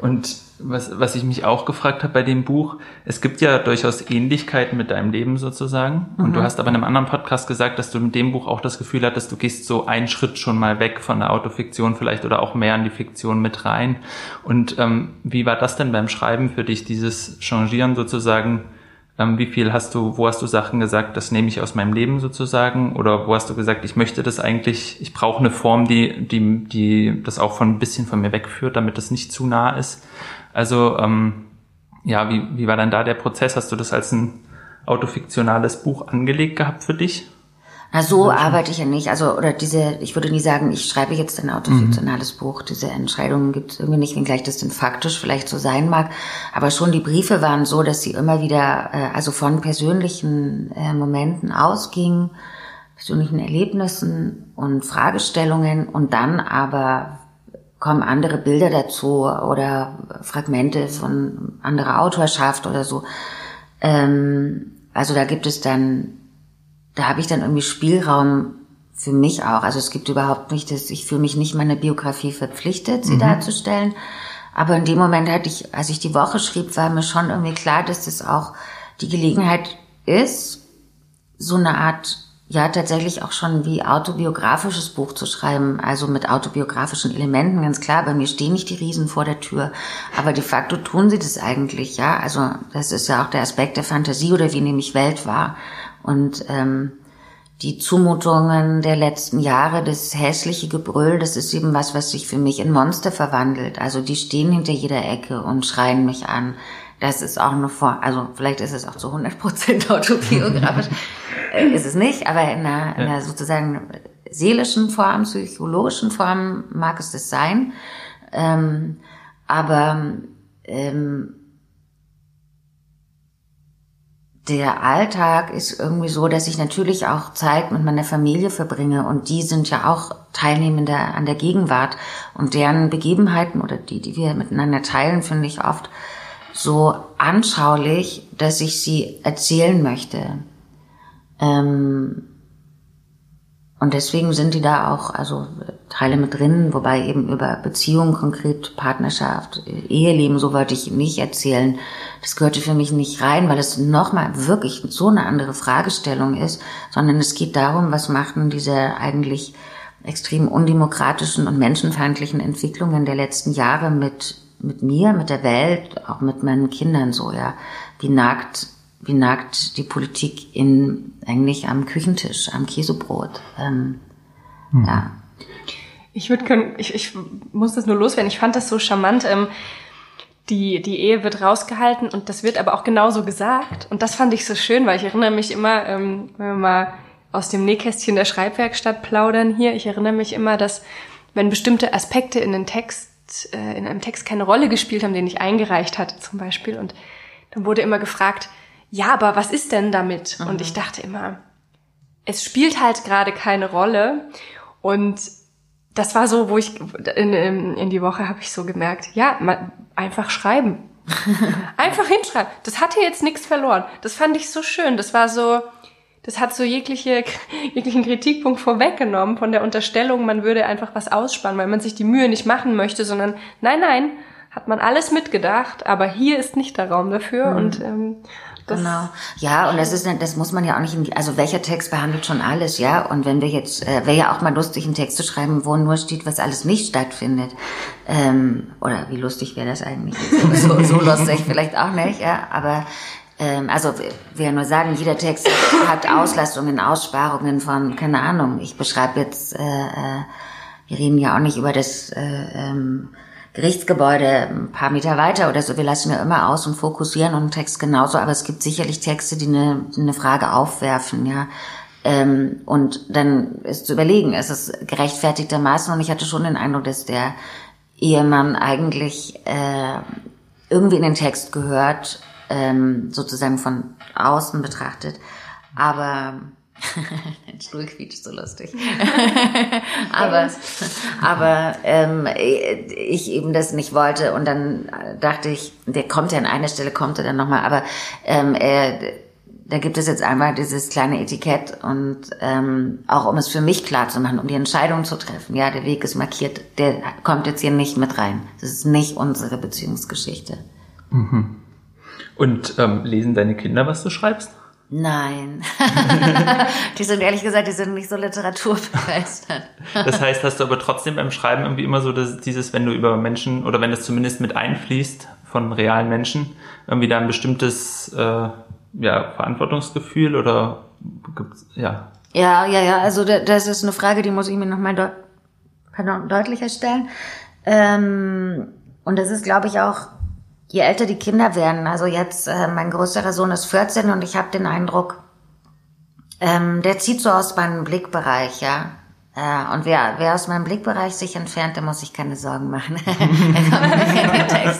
Und was, was ich mich auch gefragt habe bei dem Buch, es gibt ja durchaus Ähnlichkeiten mit deinem Leben sozusagen. Mhm. Und du mhm. hast aber in einem anderen Podcast gesagt, dass du mit dem Buch auch das Gefühl hattest, du gehst so einen Schritt schon mal weg von der Autofiktion vielleicht oder auch mehr in die Fiktion mit rein. Und ähm, wie war das denn beim Schreiben für dich, dieses Changieren sozusagen ähm, wie viel hast du, wo hast du Sachen gesagt, das nehme ich aus meinem Leben sozusagen? Oder wo hast du gesagt, ich möchte das eigentlich, ich brauche eine Form, die, die, die das auch von ein bisschen von mir wegführt, damit das nicht zu nah ist? Also, ähm, ja, wie, wie war dann da der Prozess? Hast du das als ein autofiktionales Buch angelegt gehabt für dich? Na, so arbeite ich ja nicht. Also, oder diese, ich würde nie sagen, ich schreibe jetzt ein autofiktionales mhm. Buch. Diese Entscheidungen gibt es irgendwie nicht, wenngleich das denn faktisch vielleicht so sein mag. Aber schon die Briefe waren so, dass sie immer wieder, äh, also von persönlichen äh, Momenten ausgingen. persönlichen Erlebnissen und Fragestellungen und dann aber kommen andere Bilder dazu oder Fragmente von anderer Autorschaft oder so. Ähm, also da gibt es dann, da habe ich dann irgendwie Spielraum für mich auch. Also es gibt überhaupt nicht, dass ich fühle mich nicht meiner Biografie verpflichtet, sie mhm. darzustellen. Aber in dem Moment hatte ich, als ich die Woche schrieb, war mir schon irgendwie klar, dass das auch die Gelegenheit ist, so eine Art ja tatsächlich auch schon wie autobiografisches Buch zu schreiben, also mit autobiografischen Elementen, ganz klar, bei mir stehen nicht die Riesen vor der Tür, aber de facto tun sie das eigentlich, ja, also das ist ja auch der Aspekt der Fantasie oder wie nämlich Welt war und ähm, die Zumutungen der letzten Jahre, das hässliche Gebrüll, das ist eben was, was sich für mich in Monster verwandelt. Also die stehen hinter jeder Ecke und schreien mich an. Das ist auch nur vor, also vielleicht ist es auch zu 100 Prozent autobiografisch, äh, ist es nicht, aber in einer, in einer sozusagen seelischen Form, psychologischen Form mag es das sein. Ähm, aber ähm, der Alltag ist irgendwie so, dass ich natürlich auch Zeit mit meiner Familie verbringe und die sind ja auch Teilnehmende an der Gegenwart und deren Begebenheiten oder die, die wir miteinander teilen, finde ich oft so anschaulich, dass ich sie erzählen möchte. Ähm, und deswegen sind die da auch, also Teile mit drin, wobei eben über Beziehungen konkret, Partnerschaft, Eheleben, so wollte ich nicht erzählen. Das gehörte für mich nicht rein, weil es nochmal wirklich so eine andere Fragestellung ist, sondern es geht darum, was machten diese eigentlich extrem undemokratischen und menschenfeindlichen Entwicklungen der letzten Jahre mit mit mir, mit der Welt, auch mit meinen Kindern so, ja. Wie nagt, wie nagt die Politik in, eigentlich am Küchentisch, am Käsebrot, ähm, mhm. ja. Ich würde, ich, ich muss das nur loswerden. Ich fand das so charmant. Ähm, die, die Ehe wird rausgehalten und das wird aber auch genauso gesagt. Und das fand ich so schön, weil ich erinnere mich immer, ähm, wenn wir mal aus dem Nähkästchen der Schreibwerkstatt plaudern hier, ich erinnere mich immer, dass wenn bestimmte Aspekte in den Text äh, in einem Text keine Rolle gespielt haben, den ich eingereicht hatte zum Beispiel. Und dann wurde immer gefragt, ja, aber was ist denn damit? Mhm. Und ich dachte immer, es spielt halt gerade keine Rolle. Und das war so, wo ich in, in die Woche habe ich so gemerkt, ja, mal einfach schreiben. einfach hinschreiben. Das hatte jetzt nichts verloren. Das fand ich so schön. Das war so, das hat so jegliche, jeglichen Kritikpunkt vorweggenommen von der Unterstellung, man würde einfach was ausspannen, weil man sich die Mühe nicht machen möchte, sondern nein, nein, hat man alles mitgedacht, aber hier ist nicht der Raum dafür mhm. und ähm, das genau. Ja, und das ist, das muss man ja auch nicht, in, also welcher Text behandelt schon alles, ja? Und wenn wir jetzt, äh, wäre ja auch mal lustig, einen Text zu schreiben, wo nur steht, was alles nicht stattfindet. Ähm, oder wie lustig wäre das eigentlich? so, so lustig vielleicht auch nicht, ja? Aber ähm, also wir nur sagen, jeder Text hat Auslastungen, Aussparungen von, keine Ahnung, ich beschreibe jetzt, äh, äh, wir reden ja auch nicht über das äh, ähm, Gerichtsgebäude ein paar Meter weiter oder so, wir lassen ja immer aus und fokussieren und Text genauso, aber es gibt sicherlich Texte, die eine, eine Frage aufwerfen, ja. Ähm, und dann ist zu überlegen, ist es gerechtfertigtermaßen und ich hatte schon den Eindruck, dass der Ehemann eigentlich äh, irgendwie in den Text gehört ähm, sozusagen von außen betrachtet. Aber Dein Stuhl quietscht so lustig. aber aber ähm, ich eben das nicht wollte und dann dachte ich, der kommt ja an einer Stelle, kommt er dann nochmal, aber ähm, er, da gibt es jetzt einmal dieses kleine Etikett und ähm, auch um es für mich klar zu machen, um die Entscheidung zu treffen. Ja, der Weg ist markiert, der kommt jetzt hier nicht mit rein. Das ist nicht unsere Beziehungsgeschichte. Mhm. Und ähm, lesen deine Kinder, was du schreibst? Nein. die sind ehrlich gesagt, die sind nicht so literaturbegeistert. das heißt, hast du aber trotzdem beim Schreiben irgendwie immer so das, dieses, wenn du über Menschen oder wenn das zumindest mit einfließt von realen Menschen, irgendwie da ein bestimmtes äh, ja, Verantwortungsgefühl oder gibt's, ja. Ja, ja, ja, also das ist eine Frage, die muss ich mir nochmal deut deutlicher stellen. Ähm, und das ist, glaube ich, auch je älter die Kinder werden, also jetzt äh, mein größerer Sohn ist 14 und ich habe den Eindruck, ähm, der zieht so aus meinem Blickbereich, ja. Ja, und wer, wer aus meinem Blickbereich sich entfernt, der muss sich keine Sorgen machen.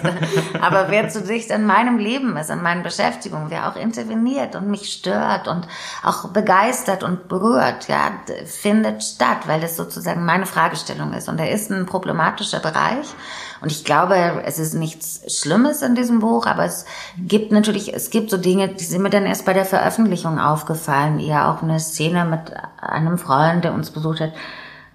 er. Aber wer zu dicht in meinem Leben ist, in meinen Beschäftigungen, wer auch interveniert und mich stört und auch begeistert und berührt, ja, findet statt, weil es sozusagen meine Fragestellung ist. Und er ist ein problematischer Bereich. Und ich glaube, es ist nichts Schlimmes in diesem Buch, aber es gibt natürlich, es gibt so Dinge, die sind mir dann erst bei der Veröffentlichung aufgefallen. Ja, auch eine Szene mit einem Freund, der uns besucht hat,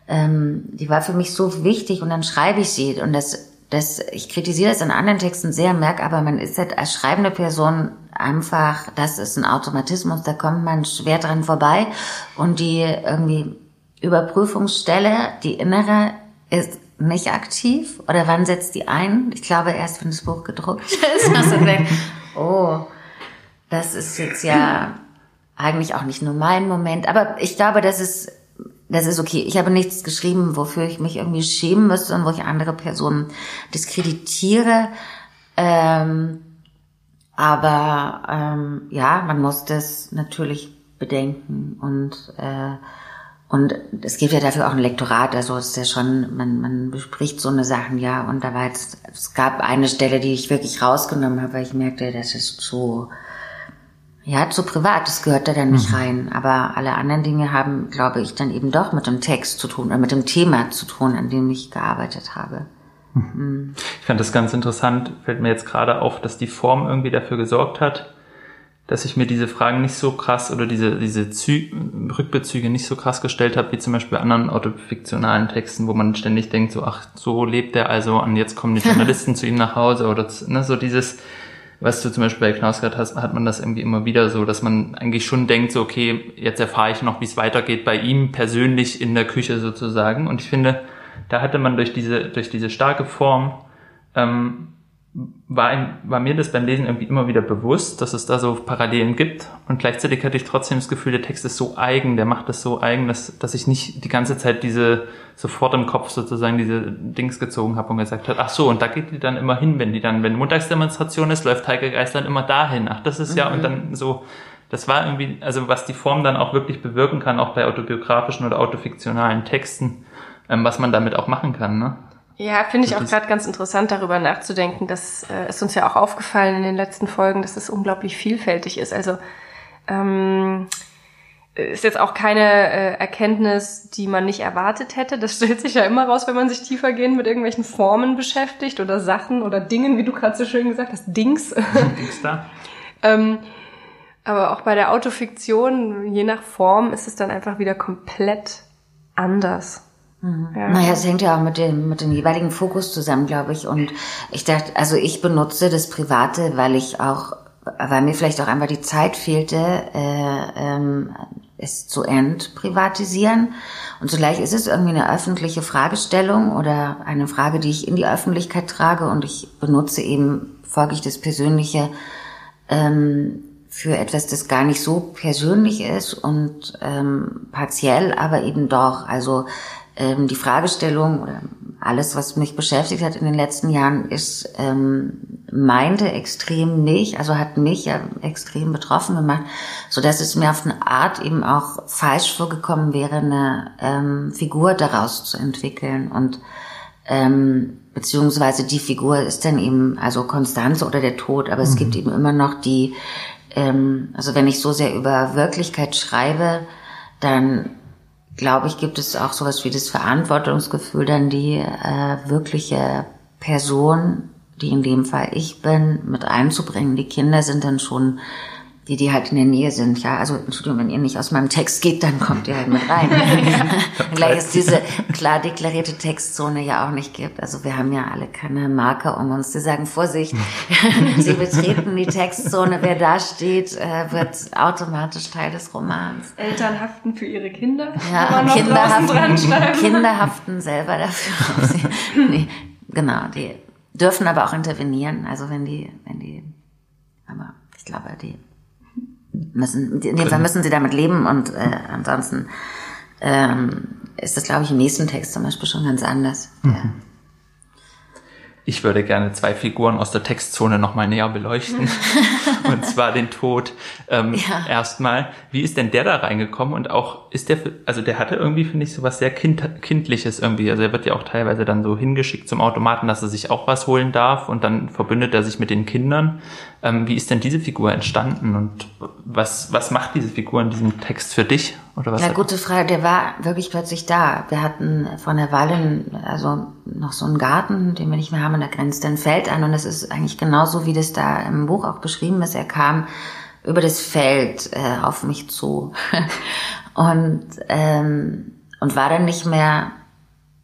ähm, die war für mich so wichtig und dann schreibe ich sie. Und das das, ich kritisiere das in anderen Texten sehr, merke aber, man ist halt als schreibende Person einfach, das ist ein Automatismus, da kommt man schwer dran vorbei. Und die irgendwie Überprüfungsstelle, die innere, ist nicht aktiv oder wann setzt die ein? Ich glaube erst, wenn das Buch gedruckt ist, dass du denkst, oh, das ist jetzt ja eigentlich auch nicht nur mein Moment, aber ich glaube, das ist das ist okay. Ich habe nichts geschrieben, wofür ich mich irgendwie schämen müsste und wo ich andere Personen diskreditiere. Ähm, aber ähm, ja, man muss das natürlich bedenken und äh, und es gibt ja dafür auch ein Lektorat, also es ist ja schon, man, man bespricht so eine Sachen, ja, und da war jetzt, es gab eine Stelle, die ich wirklich rausgenommen habe, weil ich merkte, das ist so, ja, zu privat, das gehört da dann nicht mhm. rein. Aber alle anderen Dinge haben, glaube ich, dann eben doch mit dem Text zu tun oder mit dem Thema zu tun, an dem ich gearbeitet habe. Mhm. mhm. Ich fand das ganz interessant, fällt mir jetzt gerade auf, dass die Form irgendwie dafür gesorgt hat, dass ich mir diese Fragen nicht so krass oder diese, diese Zü Rückbezüge nicht so krass gestellt habe, wie zum Beispiel bei anderen autofiktionalen Texten, wo man ständig denkt, so, ach, so lebt er also und jetzt kommen die Journalisten zu ihm nach Hause oder ne, so dieses, was du zum Beispiel bei Knausgard hast, hat man das irgendwie immer wieder so, dass man eigentlich schon denkt, so, okay, jetzt erfahre ich noch, wie es weitergeht bei ihm persönlich in der Küche sozusagen. Und ich finde, da hatte man durch diese, durch diese starke Form ähm, war, war mir das beim Lesen irgendwie immer wieder bewusst, dass es da so Parallelen gibt. Und gleichzeitig hatte ich trotzdem das Gefühl, der Text ist so eigen, der macht das so eigen, dass, dass ich nicht die ganze Zeit diese, sofort im Kopf sozusagen diese Dings gezogen habe und gesagt habe, ach so, und da geht die dann immer hin, wenn die dann, wenn Montagsdemonstration ist, läuft Heike Geisland immer dahin. Ach, das ist ja, mhm. und dann so, das war irgendwie, also was die Form dann auch wirklich bewirken kann, auch bei autobiografischen oder autofiktionalen Texten, ähm, was man damit auch machen kann, ne? Ja, finde ich auch gerade ganz interessant, darüber nachzudenken. Das äh, ist uns ja auch aufgefallen in den letzten Folgen, dass es unglaublich vielfältig ist. Also ähm, ist jetzt auch keine äh, Erkenntnis, die man nicht erwartet hätte. Das stellt sich ja immer raus, wenn man sich tiefergehend mit irgendwelchen Formen beschäftigt oder Sachen oder Dingen, wie du gerade so schön gesagt hast, Dings. Dings da. ähm, aber auch bei der Autofiktion, je nach Form, ist es dann einfach wieder komplett anders. Mhm. Ja. Naja, es hängt ja auch mit dem, mit dem jeweiligen Fokus zusammen, glaube ich. Und ich dachte, also ich benutze das Private, weil ich auch, weil mir vielleicht auch einfach die Zeit fehlte, äh, ähm, es zu entprivatisieren. Und zugleich ist es irgendwie eine öffentliche Fragestellung oder eine Frage, die ich in die Öffentlichkeit trage und ich benutze eben, folge ich das Persönliche ähm, für etwas, das gar nicht so persönlich ist und ähm, partiell, aber eben doch. Also ähm, die Fragestellung oder alles, was mich beschäftigt hat in den letzten Jahren, ist, ähm, meinte extrem mich, also hat mich ja extrem betroffen gemacht, so dass es mir auf eine Art eben auch falsch vorgekommen wäre, eine ähm, Figur daraus zu entwickeln und ähm, beziehungsweise die Figur ist dann eben also Konstanze oder der Tod, aber mhm. es gibt eben immer noch die, ähm, also wenn ich so sehr über Wirklichkeit schreibe, dann glaube ich, gibt es auch sowas wie das Verantwortungsgefühl, dann die äh, wirkliche Person, die in dem Fall ich bin, mit einzubringen. Die Kinder sind dann schon die, die halt in der Nähe sind. Ja, also Entschuldigung, wenn ihr nicht aus meinem Text geht, dann kommt ihr halt mit rein. Gleich es diese klar deklarierte Textzone ja auch nicht gibt. Also wir haben ja alle keine Marker um uns, die sagen, Vorsicht, Sie betreten die Textzone, wer da steht, äh, wird automatisch Teil des Romans. Eltern haften für ihre Kinder. Ja, Kinder haften, Kinder haften selber dafür. nee, genau, die dürfen aber auch intervenieren, also wenn die, wenn die, aber ich glaube, die müssen, in dem Fall müssen sie damit leben und äh, ansonsten ähm, ist das, glaube ich, im nächsten Text zum Beispiel schon ganz anders. Mhm. ich würde gerne zwei Figuren aus der Textzone nochmal näher beleuchten. und zwar den Tod. Ähm, ja. Erstmal, wie ist denn der da reingekommen? Und auch, ist der, also der hatte irgendwie, finde ich, so was sehr kind, Kindliches irgendwie. Also er wird ja auch teilweise dann so hingeschickt zum Automaten, dass er sich auch was holen darf und dann verbündet er sich mit den Kindern. Ähm, wie ist denn diese Figur entstanden und was, was macht diese Figur in diesem Text für dich? Oder was ja, gute Frage. Der war wirklich plötzlich da. Wir hatten von der Weile also noch so einen Garten, den wir nicht mehr haben, und da grenzt ein Feld an und es ist eigentlich genauso, wie das da im Buch auch beschrieben ist. Er kam über das Feld äh, auf mich zu und ähm, und war dann nicht mehr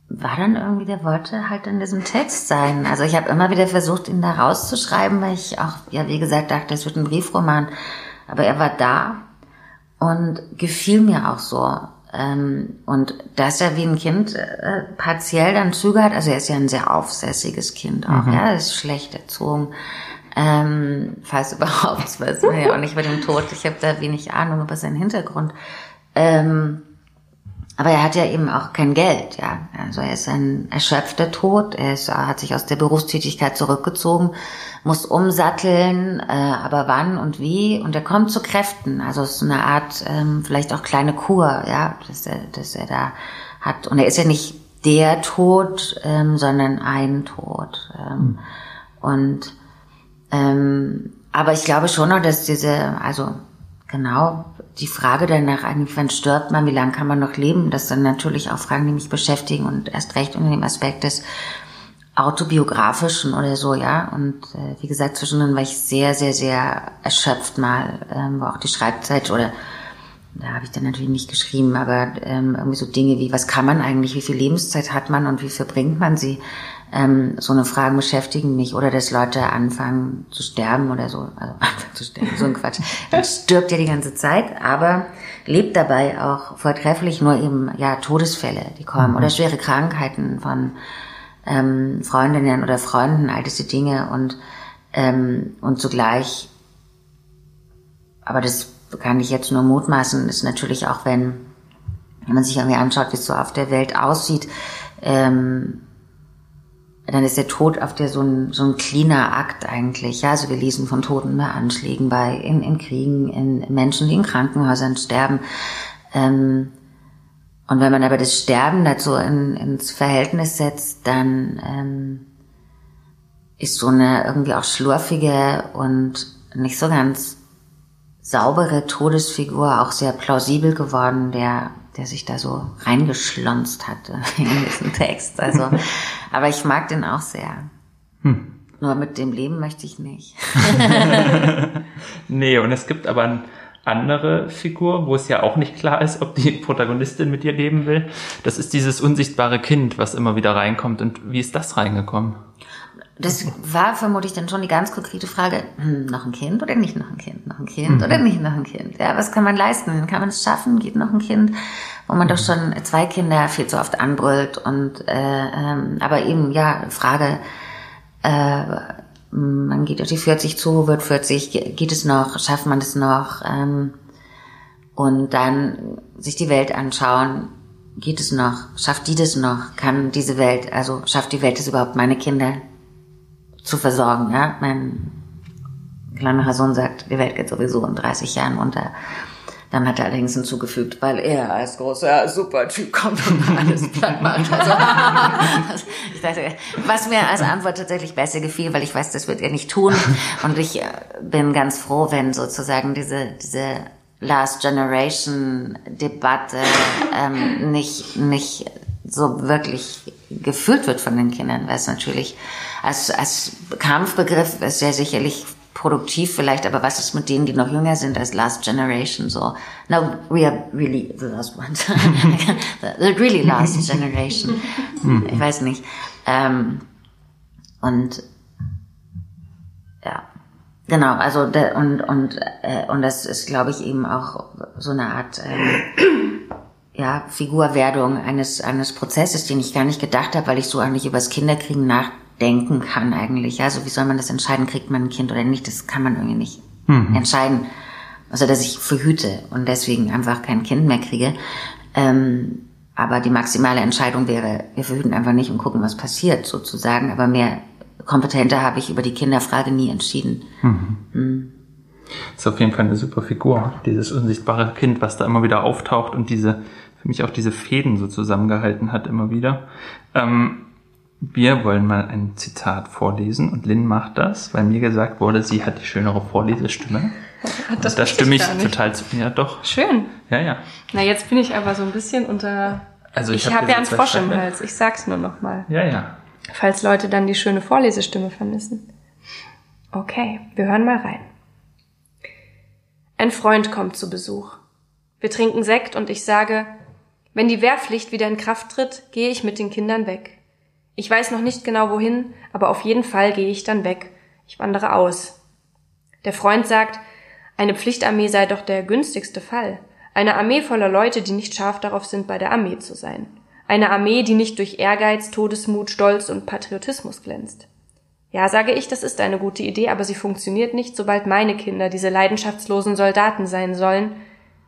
war dann irgendwie, der wollte halt in diesem Text sein. Also ich habe immer wieder versucht, ihn da rauszuschreiben, weil ich auch, ja, wie gesagt, dachte, es wird ein Briefroman. Aber er war da und gefiel mir auch so. Ähm, und dass er wie ein Kind äh, partiell dann Züge hat, also er ist ja ein sehr aufsässiges Kind auch, mhm. ja, er ist schlecht erzogen. Ähm, falls überhaupt, weiß man ja auch nicht über den Tod. Ich habe da wenig Ahnung über seinen Hintergrund. Ähm, aber er hat ja eben auch kein Geld, ja. Also er ist ein erschöpfter Tod, er ist, hat sich aus der Berufstätigkeit zurückgezogen, muss umsatteln, äh, aber wann und wie. Und er kommt zu Kräften. Also es ist eine Art, ähm, vielleicht auch kleine Kur, ja, dass er, dass er da hat. Und er ist ja nicht der Tod, ähm, sondern ein Tod. Ähm, mhm. Und ähm, aber ich glaube schon noch, dass diese, also genau, die Frage danach eigentlich, wann stirbt man, wie lange kann man noch leben, das sind natürlich auch Fragen, die mich beschäftigen und erst recht unter dem Aspekt des autobiografischen oder so, ja. Und äh, wie gesagt, zwischendrin war ich sehr, sehr, sehr erschöpft mal, ähm, war auch die Schreibzeit oder da habe ich dann natürlich nicht geschrieben, aber ähm, irgendwie so Dinge wie, was kann man eigentlich, wie viel Lebenszeit hat man und wie verbringt man sie? Ähm, so eine Fragen beschäftigen mich oder dass Leute anfangen zu sterben oder so, also anfangen zu sterben, so ein Quatsch. Man stirbt ja die ganze Zeit, aber lebt dabei auch vortrefflich nur eben ja Todesfälle, die kommen mhm. oder schwere Krankheiten von ähm, Freundinnen oder Freunden, all diese Dinge und ähm, und zugleich, aber das kann ich jetzt nur mutmaßen, ist natürlich auch wenn wenn man sich irgendwie anschaut, wie es so auf der Welt aussieht, ähm, dann ist der Tod auf der so ein, so ein cleaner Akt eigentlich. Ja, also wir lesen von Toten bei Anschlägen, bei, in, in Kriegen, in Menschen, die in Krankenhäusern sterben. Ähm, und wenn man aber das Sterben dazu in, ins Verhältnis setzt, dann ähm, ist so eine irgendwie auch schlurfige und nicht so ganz saubere Todesfigur auch sehr plausibel geworden, der der sich da so reingeschlonzt hat in diesen Text. Also, aber ich mag den auch sehr. Hm. Nur mit dem Leben möchte ich nicht. nee, und es gibt aber eine andere Figur, wo es ja auch nicht klar ist, ob die Protagonistin mit ihr leben will. Das ist dieses unsichtbare Kind, was immer wieder reinkommt. Und wie ist das reingekommen? Das war vermutlich dann schon die ganz konkrete Frage, hm, noch ein Kind oder nicht noch ein Kind? Noch ein Kind mhm. oder nicht noch ein Kind? Ja, was kann man leisten? Kann man es schaffen? Geht noch ein Kind? Wo man mhm. doch schon zwei Kinder viel zu oft anbrüllt und äh, ähm, aber eben, ja, Frage, äh, man geht auf die 40 zu, wird 40, geht es noch, schafft man es noch? Ähm, und dann sich die Welt anschauen, geht es noch, schafft die das noch, kann diese Welt, also schafft die Welt es überhaupt meine Kinder zu versorgen. Ja? Mein kleiner Sohn sagt, die Welt geht sowieso in 30 Jahren unter. Dann hat er allerdings hinzugefügt, weil er als großer Supertyp kommt und alles platt macht. Also, ich dachte, was mir als Antwort tatsächlich besser gefiel, weil ich weiß, das wird er nicht tun. Und ich äh, bin ganz froh, wenn sozusagen diese, diese Last Generation Debatte ähm, nicht, nicht so wirklich geführt wird von den Kindern, weil es natürlich als, als Kampfbegriff ist ja sicherlich produktiv vielleicht, aber was ist mit denen, die noch jünger sind als Last Generation so? No, we are really the last ones. the really last generation. Ich weiß nicht. Ähm, und ja, genau, also und und äh, und das ist, glaube ich, eben auch so eine Art ähm, ja, Figurwerdung eines, eines Prozesses, den ich gar nicht gedacht habe, weil ich so eigentlich über das Kinderkriegen nachdenken kann eigentlich. Also wie soll man das entscheiden, kriegt man ein Kind oder nicht? Das kann man irgendwie nicht mhm. entscheiden. Also dass ich verhüte und deswegen einfach kein Kind mehr kriege. Ähm, aber die maximale Entscheidung wäre, wir verhüten einfach nicht und gucken, was passiert sozusagen. Aber mehr kompetenter habe ich über die Kinderfrage nie entschieden. Mhm. Mhm. Ist auf jeden Fall eine super Figur, dieses unsichtbare Kind, was da immer wieder auftaucht und diese, für mich auch diese Fäden so zusammengehalten hat immer wieder. Ähm, wir wollen mal ein Zitat vorlesen und Lynn macht das, weil mir gesagt wurde, sie hat die schönere Vorlesestimme. Das da stimme ich, ich total zu. Ja, doch. Schön. Ja, ja. Na, jetzt bin ich aber so ein bisschen unter. Also ich, ich habe hab ja einen Frosch im Hals. Ich sag's nur noch mal. Ja, ja. Falls Leute dann die schöne Vorlesestimme vermissen. Okay, wir hören mal rein. Ein Freund kommt zu Besuch. Wir trinken Sekt und ich sage, wenn die Wehrpflicht wieder in Kraft tritt, gehe ich mit den Kindern weg. Ich weiß noch nicht genau wohin, aber auf jeden Fall gehe ich dann weg. Ich wandere aus. Der Freund sagt, eine Pflichtarmee sei doch der günstigste Fall. Eine Armee voller Leute, die nicht scharf darauf sind, bei der Armee zu sein. Eine Armee, die nicht durch Ehrgeiz, Todesmut, Stolz und Patriotismus glänzt. Ja, sage ich, das ist eine gute Idee, aber sie funktioniert nicht, sobald meine Kinder diese leidenschaftslosen Soldaten sein sollen,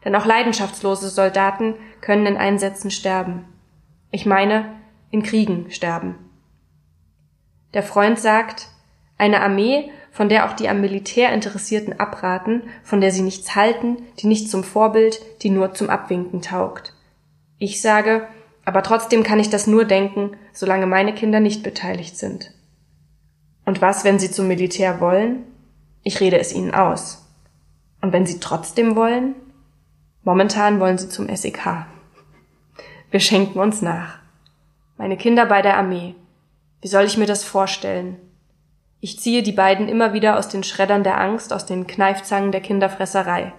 denn auch leidenschaftslose Soldaten können in Einsätzen sterben. Ich meine, in Kriegen sterben. Der Freund sagt, eine Armee, von der auch die am Militär Interessierten abraten, von der sie nichts halten, die nicht zum Vorbild, die nur zum Abwinken taugt. Ich sage, aber trotzdem kann ich das nur denken, solange meine Kinder nicht beteiligt sind. Und was, wenn sie zum Militär wollen? Ich rede es ihnen aus. Und wenn sie trotzdem wollen? Momentan wollen sie zum SEK. Wir schenken uns nach. Meine Kinder bei der Armee. Wie soll ich mir das vorstellen? Ich ziehe die beiden immer wieder aus den Schreddern der Angst, aus den Kneifzangen der Kinderfresserei.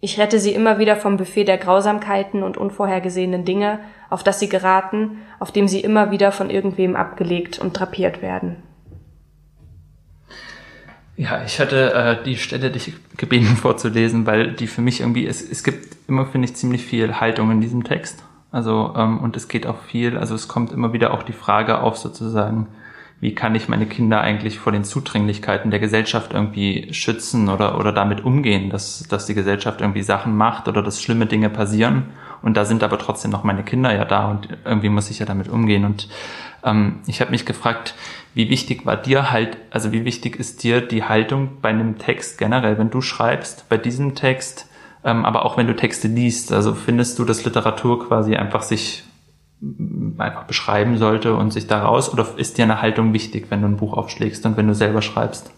Ich rette sie immer wieder vom Buffet der Grausamkeiten und unvorhergesehenen Dinge, auf das sie geraten, auf dem sie immer wieder von irgendwem abgelegt und drapiert werden. Ja, ich hatte äh, die Stelle dich gebeten vorzulesen, weil die für mich irgendwie, es, es gibt immer, finde ich, ziemlich viel Haltung in diesem Text. Also, ähm, und es geht auch viel, also es kommt immer wieder auch die Frage auf sozusagen, wie kann ich meine Kinder eigentlich vor den Zudringlichkeiten der Gesellschaft irgendwie schützen oder, oder damit umgehen, dass, dass die Gesellschaft irgendwie Sachen macht oder dass schlimme Dinge passieren. Und da sind aber trotzdem noch meine Kinder ja da und irgendwie muss ich ja damit umgehen. Und ähm, ich habe mich gefragt, wie wichtig war dir halt, also wie wichtig ist dir die Haltung bei einem Text generell, wenn du schreibst, bei diesem Text, ähm, aber auch wenn du Texte liest. Also findest du, dass Literatur quasi einfach sich mm, einfach beschreiben sollte und sich daraus, oder ist dir eine Haltung wichtig, wenn du ein Buch aufschlägst und wenn du selber schreibst?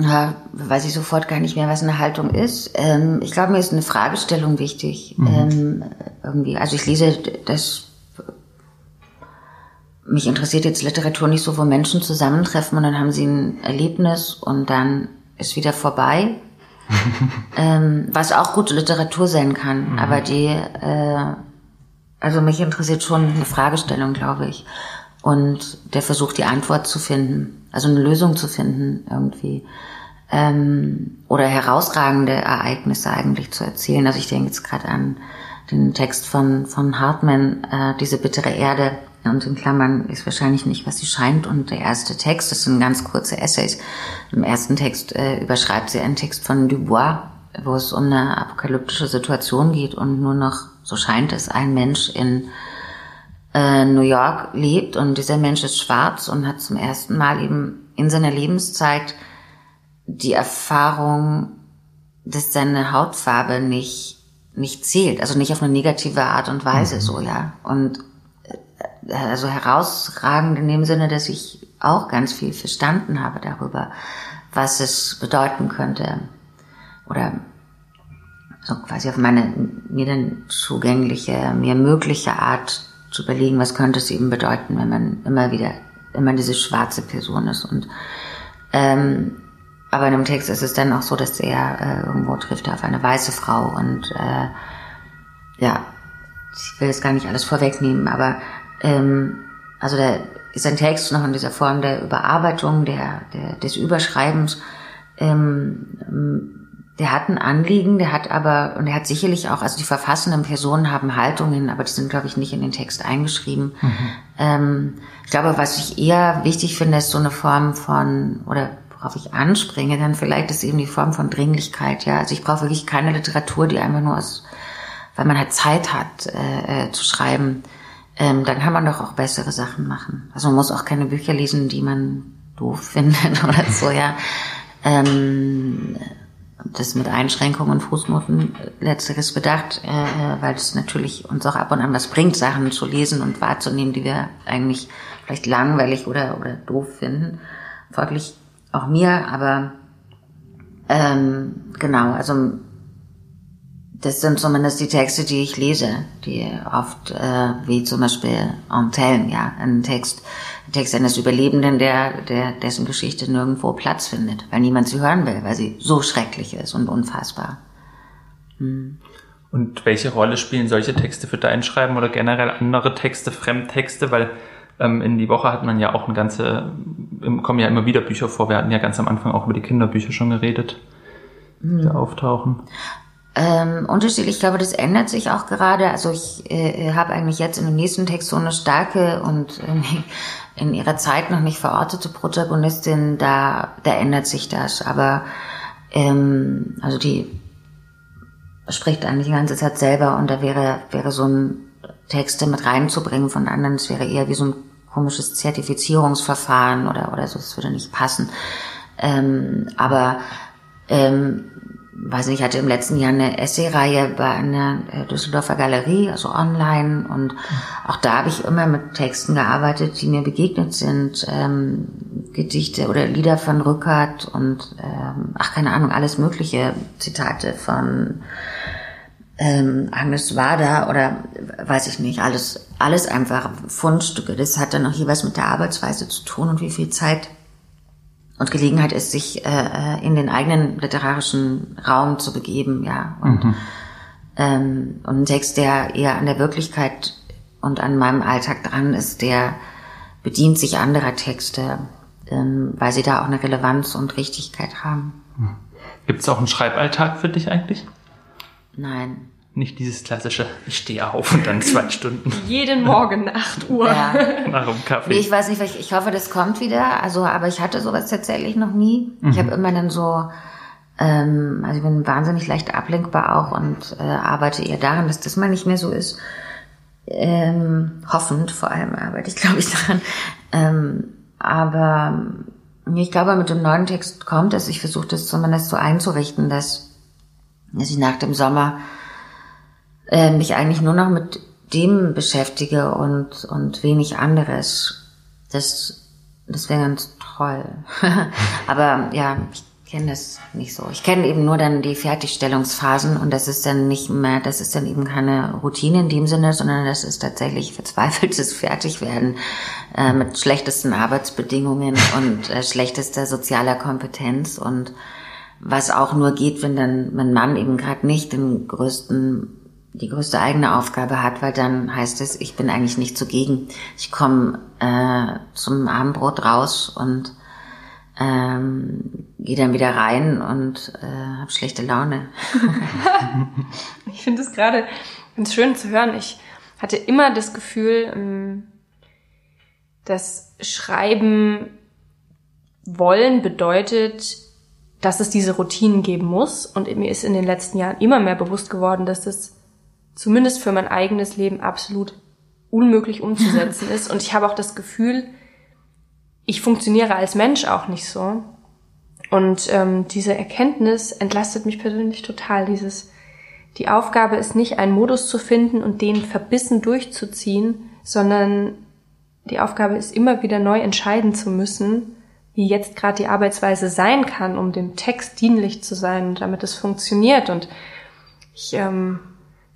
Ja, weiß ich sofort gar nicht mehr, was eine Haltung ist. Ähm, ich glaube, mir ist eine Fragestellung wichtig. Mhm. Ähm, irgendwie, also ich lese das. Mich interessiert jetzt Literatur nicht so, wo Menschen zusammentreffen und dann haben sie ein Erlebnis und dann ist wieder vorbei, ähm, was auch gute Literatur sein kann. Mhm. Aber die, äh, also mich interessiert schon eine Fragestellung, glaube ich. Und der Versuch, die Antwort zu finden, also eine Lösung zu finden irgendwie. Ähm, oder herausragende Ereignisse eigentlich zu erzählen. Also ich denke jetzt gerade an den Text von, von Hartmann, äh, diese bittere Erde, und in Klammern ist wahrscheinlich nicht, was sie scheint. Und der erste Text, das sind ganz kurze Essays. Im ersten Text äh, überschreibt sie einen Text von Dubois, wo es um eine apokalyptische Situation geht und nur noch, so scheint es, ein Mensch in äh, New York lebt und dieser Mensch ist schwarz und hat zum ersten Mal eben in seiner Lebenszeit die Erfahrung, dass seine Hautfarbe nicht nicht zählt, also nicht auf eine negative Art und Weise mhm. so, ja. Und also herausragend in dem Sinne, dass ich auch ganz viel verstanden habe darüber, was es bedeuten könnte. Oder so quasi auf meine mir dann zugängliche, mir mögliche Art zu überlegen, was könnte es eben bedeuten, wenn man immer wieder, immer diese schwarze Person ist. Und ähm, aber in dem Text ist es dann auch so, dass er äh, irgendwo trifft auf eine weiße Frau und äh, ja, ich will jetzt gar nicht alles vorwegnehmen, aber ähm, also da ist ein Text noch in dieser Form der Überarbeitung, der, der des Überschreibens. Ähm, der hat ein Anliegen, der hat aber, und er hat sicherlich auch, also die verfassenden Personen haben Haltungen, aber die sind, glaube ich, nicht in den Text eingeschrieben. Mhm. Ähm, ich glaube, was ich eher wichtig finde, ist so eine Form von, oder worauf ich anspringe, dann vielleicht ist eben die Form von Dringlichkeit, ja. Also ich brauche wirklich keine Literatur, die einfach nur aus, weil man halt Zeit hat, äh, äh, zu schreiben, ähm, dann kann man doch auch bessere Sachen machen. Also man muss auch keine Bücher lesen, die man doof findet oder so, ja. Ähm, das mit Einschränkungen und Fußnoten letzteres bedacht, äh, weil es natürlich uns auch ab und an was bringt, Sachen zu lesen und wahrzunehmen, die wir eigentlich vielleicht langweilig oder, oder doof finden. Folglich auch mir, aber ähm, genau, also das sind zumindest die Texte, die ich lese, die oft, äh, wie zum Beispiel Antellen, ja, ein Text, ein Text eines Überlebenden, der, der, dessen Geschichte nirgendwo Platz findet, weil niemand sie hören will, weil sie so schrecklich ist und unfassbar. Hm. Und welche Rolle spielen solche Texte für dein Schreiben oder generell andere Texte, Fremdtexte? Weil ähm, in die Woche hat man ja auch eine ganze, kommen ja immer wieder Bücher vor. Wir hatten ja ganz am Anfang auch über die Kinderbücher schon geredet, die hm. auftauchen. Ähm, unterschiedlich, ich glaube, das ändert sich auch gerade. Also ich äh, habe eigentlich jetzt in dem nächsten Text so eine starke und äh, in ihrer Zeit noch nicht verortete Protagonistin, da, da ändert sich das. Aber ähm, also die spricht eigentlich die ganze Zeit selber und da wäre, wäre so ein Texte mit reinzubringen von anderen, das wäre eher wie so ein komisches Zertifizierungsverfahren oder, oder so, das würde nicht passen. Ähm, aber ähm, weiß nicht, ich hatte im letzten Jahr eine Essay-Reihe bei einer äh, Düsseldorfer Galerie, also online. Und auch da habe ich immer mit Texten gearbeitet, die mir begegnet sind. Ähm, Gedichte oder Lieder von Rückert und, ähm, ach, keine Ahnung, alles mögliche Zitate von ähm, Agnes Wader oder weiß ich nicht, alles, alles einfach Fundstücke. Das hat dann auch jeweils mit der Arbeitsweise zu tun und wie viel Zeit und Gelegenheit ist, sich äh, in den eigenen literarischen Raum zu begeben, ja. Und, mhm. ähm, und ein Text, der eher an der Wirklichkeit und an meinem Alltag dran ist, der bedient sich anderer Texte, ähm, weil sie da auch eine Relevanz und Richtigkeit haben. Mhm. Gibt es auch einen Schreiballtag für dich eigentlich? Nein. Nicht dieses klassische, ich stehe auf und dann zwei Stunden. Jeden Morgen 8 Uhr. Ja. Nach dem Kaffee. Ich weiß nicht, ich hoffe, das kommt wieder. Also, aber ich hatte sowas tatsächlich noch nie. Mhm. Ich habe immer dann so, ähm, also ich bin wahnsinnig leicht ablenkbar auch und äh, arbeite eher daran, dass das mal nicht mehr so ist. Ähm, hoffend vor allem arbeite ich, glaube ich, daran. Ähm, aber ich glaube, mit dem neuen Text kommt es. Ich versuche das zumindest so einzurichten, dass, dass ich nach dem Sommer äh, mich eigentlich nur noch mit dem beschäftige und, und wenig anderes. Das, das wäre ganz toll. Aber ja, ich kenne das nicht so. Ich kenne eben nur dann die Fertigstellungsphasen und das ist dann nicht mehr, das ist dann eben keine Routine in dem Sinne, sondern das ist tatsächlich verzweifeltes Fertigwerden äh, mit schlechtesten Arbeitsbedingungen und äh, schlechtester sozialer Kompetenz und was auch nur geht, wenn dann mein Mann eben gerade nicht den größten die größte eigene Aufgabe hat, weil dann heißt es, ich bin eigentlich nicht zugegen. Ich komme äh, zum Abendbrot raus und ähm, gehe dann wieder rein und äh, habe schlechte Laune. ich finde es gerade ganz schön zu hören. Ich hatte immer das Gefühl, ähm, dass Schreiben wollen bedeutet, dass es diese Routinen geben muss. Und mir ist in den letzten Jahren immer mehr bewusst geworden, dass das zumindest für mein eigenes Leben absolut unmöglich umzusetzen ist. Und ich habe auch das Gefühl, ich funktioniere als Mensch auch nicht so. Und ähm, diese Erkenntnis entlastet mich persönlich total. Dieses, die Aufgabe ist nicht, einen Modus zu finden und den verbissen durchzuziehen, sondern die Aufgabe ist immer wieder neu entscheiden zu müssen, wie jetzt gerade die Arbeitsweise sein kann, um dem Text dienlich zu sein, damit es funktioniert. Und ich ähm,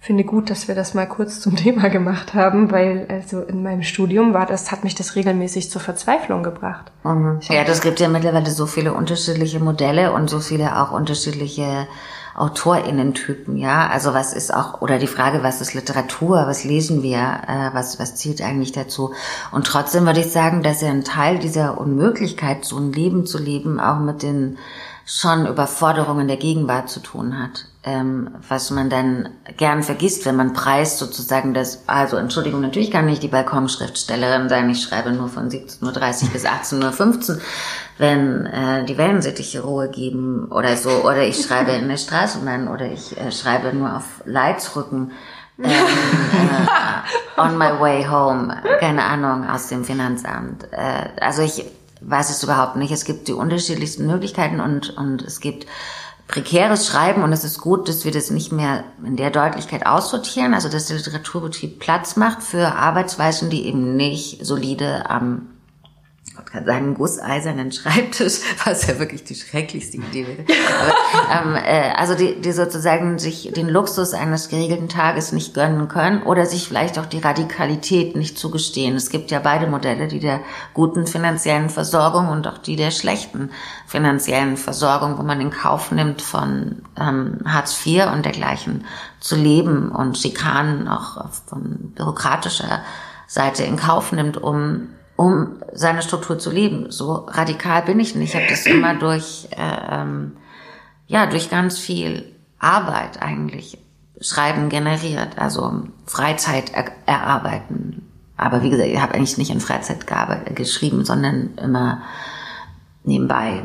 finde gut, dass wir das mal kurz zum Thema gemacht haben, weil also in meinem Studium war das, hat mich das regelmäßig zur Verzweiflung gebracht. Mhm. Ja, das gibt ja mittlerweile so viele unterschiedliche Modelle und so viele auch unterschiedliche AutorInnen-Typen, ja. Also was ist auch, oder die Frage, was ist Literatur, was lesen wir, äh, was, was zielt eigentlich dazu? Und trotzdem würde ich sagen, dass ja ein Teil dieser Unmöglichkeit, so ein Leben zu leben, auch mit den schon Überforderungen der Gegenwart zu tun hat ähm, was man dann gern vergisst, wenn man preist sozusagen das, also Entschuldigung, natürlich kann ich die Balkonschriftstellerin sein, ich schreibe nur von 17.30 Uhr bis 18.15 Uhr, wenn äh, die Wellensittiche Ruhe geben oder so, oder ich schreibe in der Straßenbahn oder ich äh, schreibe nur auf Leitsrücken. ähm, äh, on my way home, keine Ahnung, aus dem Finanzamt. Äh, also ich weiß es überhaupt nicht. Es gibt die unterschiedlichsten Möglichkeiten und, und es gibt prekäres Schreiben und es ist gut, dass wir das nicht mehr in der Deutlichkeit aussortieren, also dass der Literaturbetrieb Platz macht für Arbeitsweisen, die eben nicht solide am ich kann sagen, gusseisernen Schreibtisch, was ja wirklich die schrecklichste Idee wäre. Ähm, äh, also die, die sozusagen sich den Luxus eines geregelten Tages nicht gönnen können oder sich vielleicht auch die Radikalität nicht zugestehen. Es gibt ja beide Modelle, die der guten finanziellen Versorgung und auch die der schlechten finanziellen Versorgung, wo man in Kauf nimmt, von ähm, Hartz IV und dergleichen zu leben und Schikanen auch von bürokratischer Seite in Kauf nimmt, um um seine Struktur zu leben. So radikal bin ich nicht. Ich habe das immer durch, äh, ähm, ja, durch ganz viel Arbeit eigentlich Schreiben generiert, also Freizeit er erarbeiten. Aber wie gesagt, ich habe eigentlich nicht in Freizeit geschrieben, sondern immer nebenbei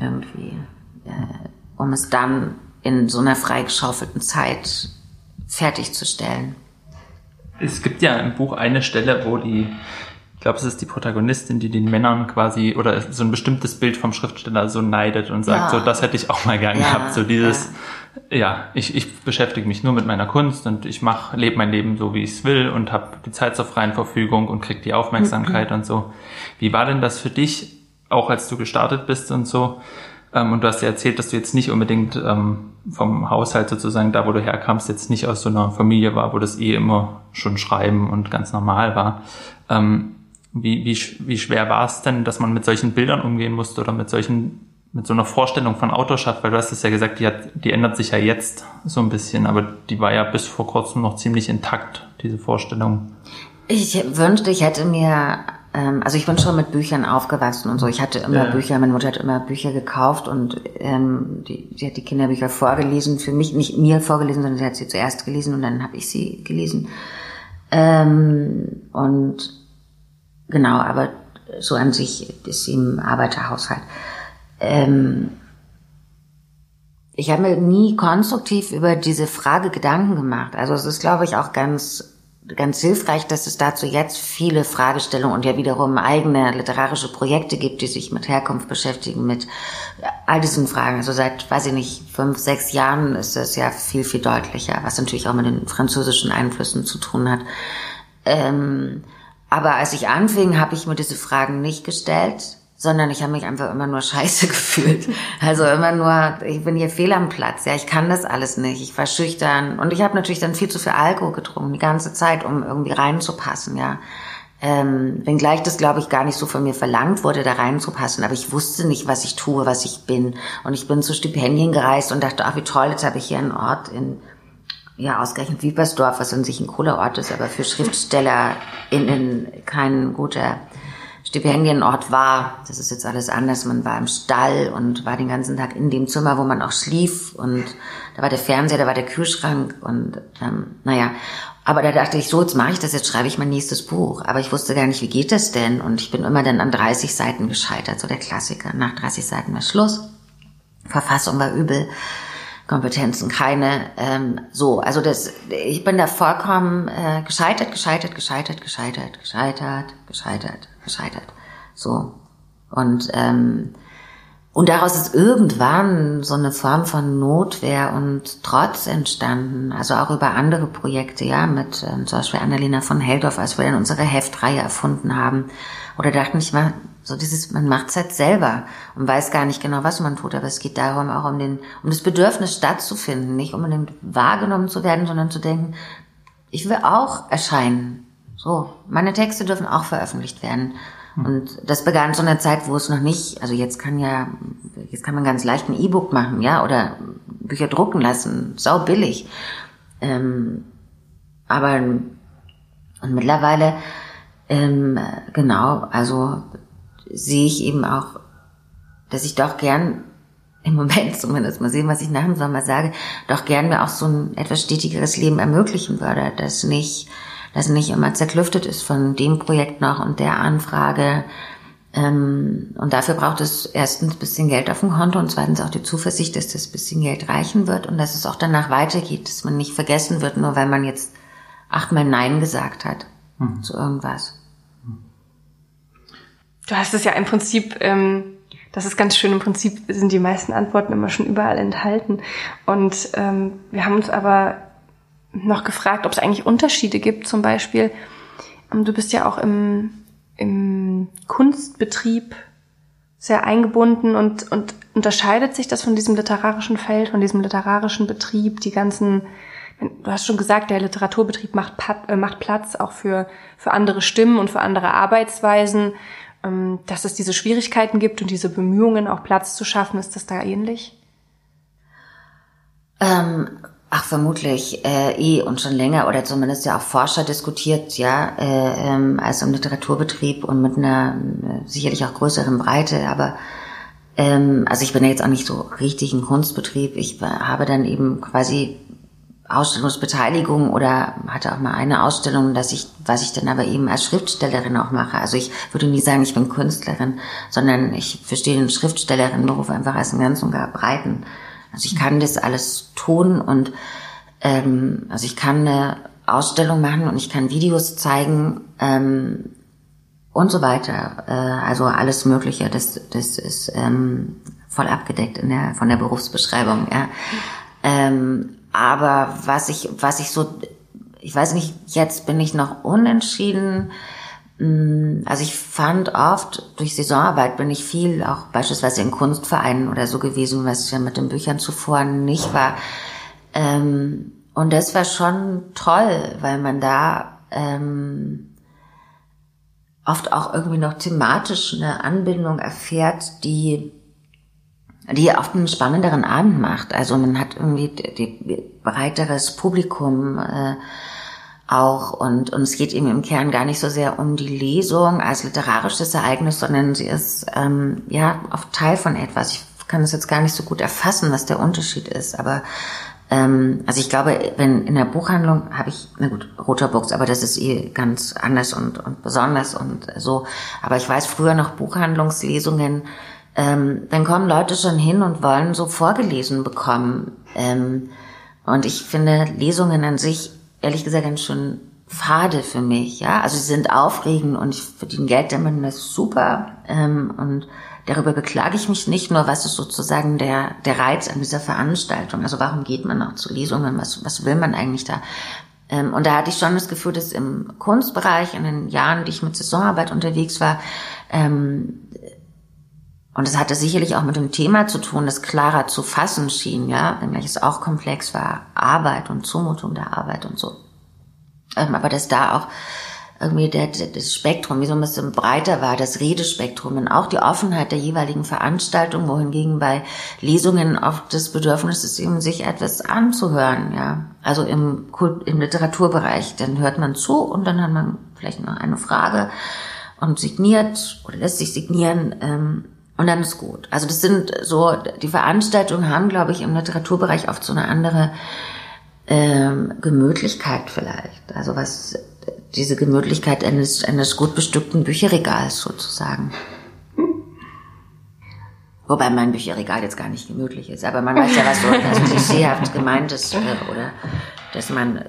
irgendwie, äh, um es dann in so einer freigeschaufelten Zeit fertigzustellen. Es gibt ja im Buch eine Stelle, wo die glaube, es ist die Protagonistin, die den Männern quasi oder so ein bestimmtes Bild vom Schriftsteller so neidet und sagt, ja. so das hätte ich auch mal gern ja, gehabt. So dieses, ja, ja ich, ich beschäftige mich nur mit meiner Kunst und ich mach, lebe mein Leben so, wie ich es will und habe die Zeit zur freien Verfügung und krieg die Aufmerksamkeit mhm. und so. Wie war denn das für dich, auch als du gestartet bist und so? Ähm, und du hast ja erzählt, dass du jetzt nicht unbedingt ähm, vom Haushalt sozusagen, da wo du herkamst, jetzt nicht aus so einer Familie war, wo das eh immer schon schreiben und ganz normal war. Wie, wie, wie schwer war es denn, dass man mit solchen Bildern umgehen musste oder mit solchen, mit so einer Vorstellung von Autorschaft? Weil du hast es ja gesagt, die, hat, die ändert sich ja jetzt so ein bisschen, aber die war ja bis vor kurzem noch ziemlich intakt, diese Vorstellung. Ich wünschte, ich hätte mir, ähm, also ich bin schon mit Büchern aufgewachsen und so. Ich hatte immer ja. Bücher, meine Mutter hat immer Bücher gekauft und ähm, die, die hat die Kinderbücher vorgelesen, für mich, nicht mir vorgelesen, sondern sie hat sie zuerst gelesen und dann habe ich sie gelesen. Ähm, und Genau, aber so an sich ist sie im Arbeiterhaushalt. Ähm, ich habe mir nie konstruktiv über diese Frage Gedanken gemacht. Also es ist, glaube ich, auch ganz ganz hilfreich, dass es dazu jetzt viele Fragestellungen und ja wiederum eigene literarische Projekte gibt, die sich mit Herkunft beschäftigen, mit all diesen Fragen. Also seit, weiß ich nicht, fünf, sechs Jahren ist das ja viel, viel deutlicher, was natürlich auch mit den französischen Einflüssen zu tun hat. Ähm, aber als ich anfing, habe ich mir diese Fragen nicht gestellt, sondern ich habe mich einfach immer nur scheiße gefühlt. Also immer nur, ich bin hier fehl am Platz. Ja, ich kann das alles nicht. Ich war schüchtern und ich habe natürlich dann viel zu viel Alkohol getrunken die ganze Zeit, um irgendwie reinzupassen. Ja, ähm, wenngleich das glaube ich gar nicht so von mir verlangt wurde, da reinzupassen. Aber ich wusste nicht, was ich tue, was ich bin. Und ich bin zu Stipendien gereist und dachte, ach wie toll, jetzt habe ich hier einen Ort in ja, ausgerechnet Wiepersdorf, was an sich ein cooler Ort ist, aber für SchriftstellerInnen kein guter Stipendienort war. Das ist jetzt alles anders. Man war im Stall und war den ganzen Tag in dem Zimmer, wo man auch schlief und da war der Fernseher, da war der Kühlschrank und ähm, naja. Aber da dachte ich, so, jetzt mache ich das, jetzt schreibe ich mein nächstes Buch. Aber ich wusste gar nicht, wie geht das denn? Und ich bin immer dann an 30 Seiten gescheitert, so der Klassiker. Nach 30 Seiten war Schluss. Verfassung war übel. Kompetenzen keine. Ähm, so, also das, ich bin da vollkommen äh, gescheitert, gescheitert, gescheitert, gescheitert, gescheitert, gescheitert, gescheitert. So. Und, ähm, und daraus ist irgendwann so eine Form von Notwehr und Trotz entstanden. Also auch über andere Projekte, ja, mit ähm, zum Beispiel Annalena von Heldorf, als wir dann unsere Heftreihe erfunden haben. Oder dachten ich mal, so dieses, man macht es halt selber und weiß gar nicht genau, was man tut, aber es geht darum, auch um den, um das Bedürfnis stattzufinden, nicht unbedingt wahrgenommen zu werden, sondern zu denken, ich will auch erscheinen. So, meine Texte dürfen auch veröffentlicht werden. Hm. Und das begann zu einer Zeit, wo es noch nicht, also jetzt kann ja, jetzt kann man ganz leicht ein E-Book machen, ja, oder Bücher drucken lassen, sau billig. Ähm, aber und mittlerweile, ähm, genau, also sehe ich eben auch, dass ich doch gern im Moment zumindest mal sehen, was ich nach dem Sommer sage, doch gern mir auch so ein etwas stetigeres Leben ermöglichen würde, das nicht, das nicht immer zerklüftet ist von dem Projekt noch und der Anfrage. Ähm, und dafür braucht es erstens ein bisschen Geld auf dem Konto und zweitens auch die Zuversicht, dass das bisschen Geld reichen wird und dass es auch danach weitergeht, dass man nicht vergessen wird, nur weil man jetzt achtmal Nein gesagt hat hm. zu irgendwas. Du hast es ja im Prinzip, ähm, das ist ganz schön, im Prinzip sind die meisten Antworten immer schon überall enthalten. Und ähm, wir haben uns aber noch gefragt, ob es eigentlich Unterschiede gibt. Zum Beispiel, ähm, du bist ja auch im, im Kunstbetrieb sehr eingebunden und, und unterscheidet sich das von diesem literarischen Feld, von diesem literarischen Betrieb, die ganzen, du hast schon gesagt, der Literaturbetrieb macht, äh, macht Platz auch für, für andere Stimmen und für andere Arbeitsweisen. Ähm, dass es diese Schwierigkeiten gibt und diese Bemühungen, auch Platz zu schaffen, ist das da ähnlich? Ähm, ach, vermutlich äh, eh und schon länger oder zumindest ja auch Forscher diskutiert, ja, äh, ähm, als im Literaturbetrieb und mit einer äh, sicherlich auch größeren Breite, aber ähm, also ich bin ja jetzt auch nicht so richtig ein Kunstbetrieb. Ich habe dann eben quasi Ausstellungsbeteiligung oder hatte auch mal eine Ausstellung, dass ich, was ich dann aber eben als Schriftstellerin auch mache. Also ich würde nie sagen, ich bin Künstlerin, sondern ich verstehe den Schriftstellerinnenberuf einfach als einen ganz und gar breiten. Also ich kann das alles tun und ähm, also ich kann eine Ausstellung machen und ich kann Videos zeigen ähm, und so weiter. Äh, also alles Mögliche. Das, das ist ähm, voll abgedeckt in der von der Berufsbeschreibung. Ja. Ähm, aber was ich, was ich so, ich weiß nicht, jetzt bin ich noch unentschieden. Mm, also ich fand oft, durch Saisonarbeit bin ich viel auch beispielsweise in Kunstvereinen oder so gewesen, was ja mit den Büchern zuvor nicht war. Ähm, und das war schon toll, weil man da ähm, oft auch irgendwie noch thematisch eine Anbindung erfährt, die die oft einen spannenderen Abend macht. Also man hat irgendwie die, breiteres Publikum äh, auch und, und es geht eben im Kern gar nicht so sehr um die Lesung als literarisches Ereignis, sondern sie ist ähm, ja oft Teil von etwas. Ich kann es jetzt gar nicht so gut erfassen, was der Unterschied ist, aber ähm, also ich glaube, wenn in der Buchhandlung habe ich, na gut, roter Box, aber das ist eh ganz anders und, und besonders und so. Aber ich weiß früher noch Buchhandlungslesungen, ähm, dann kommen Leute schon hin und wollen so vorgelesen bekommen. Ähm, und ich finde Lesungen an sich, ehrlich gesagt, ganz schön fade für mich. Ja, also sie sind aufregend und ich verdiene Geld damit, das ist super. Ähm, und darüber beklage ich mich nicht nur, was ist sozusagen der, der Reiz an dieser Veranstaltung. Also warum geht man noch zu Lesungen? Was, was will man eigentlich da? Ähm, und da hatte ich schon das Gefühl, dass im Kunstbereich in den Jahren, die ich mit Saisonarbeit unterwegs war, ähm, und es hatte sicherlich auch mit dem Thema zu tun, das klarer zu fassen schien, ja, wenngleich es auch komplex war, Arbeit und Zumutung der Arbeit und so. Ähm, aber dass da auch irgendwie der, das Spektrum wie so ein bisschen breiter war, das Redespektrum und auch die Offenheit der jeweiligen Veranstaltung, wohingegen bei Lesungen oft das Bedürfnis ist, eben sich etwas anzuhören, ja. Also im, im Literaturbereich, dann hört man zu und dann hat man vielleicht noch eine Frage und signiert oder lässt sich signieren, ähm, und dann ist gut. Also das sind so, die Veranstaltungen haben, glaube ich, im Literaturbereich oft so eine andere ähm, Gemütlichkeit vielleicht. Also was diese Gemütlichkeit eines, eines gut bestückten Bücherregals sozusagen. Wobei mein Bücherregal jetzt gar nicht gemütlich ist, aber man weiß ja, was so klischeehaft gemeint ist äh, oder dass man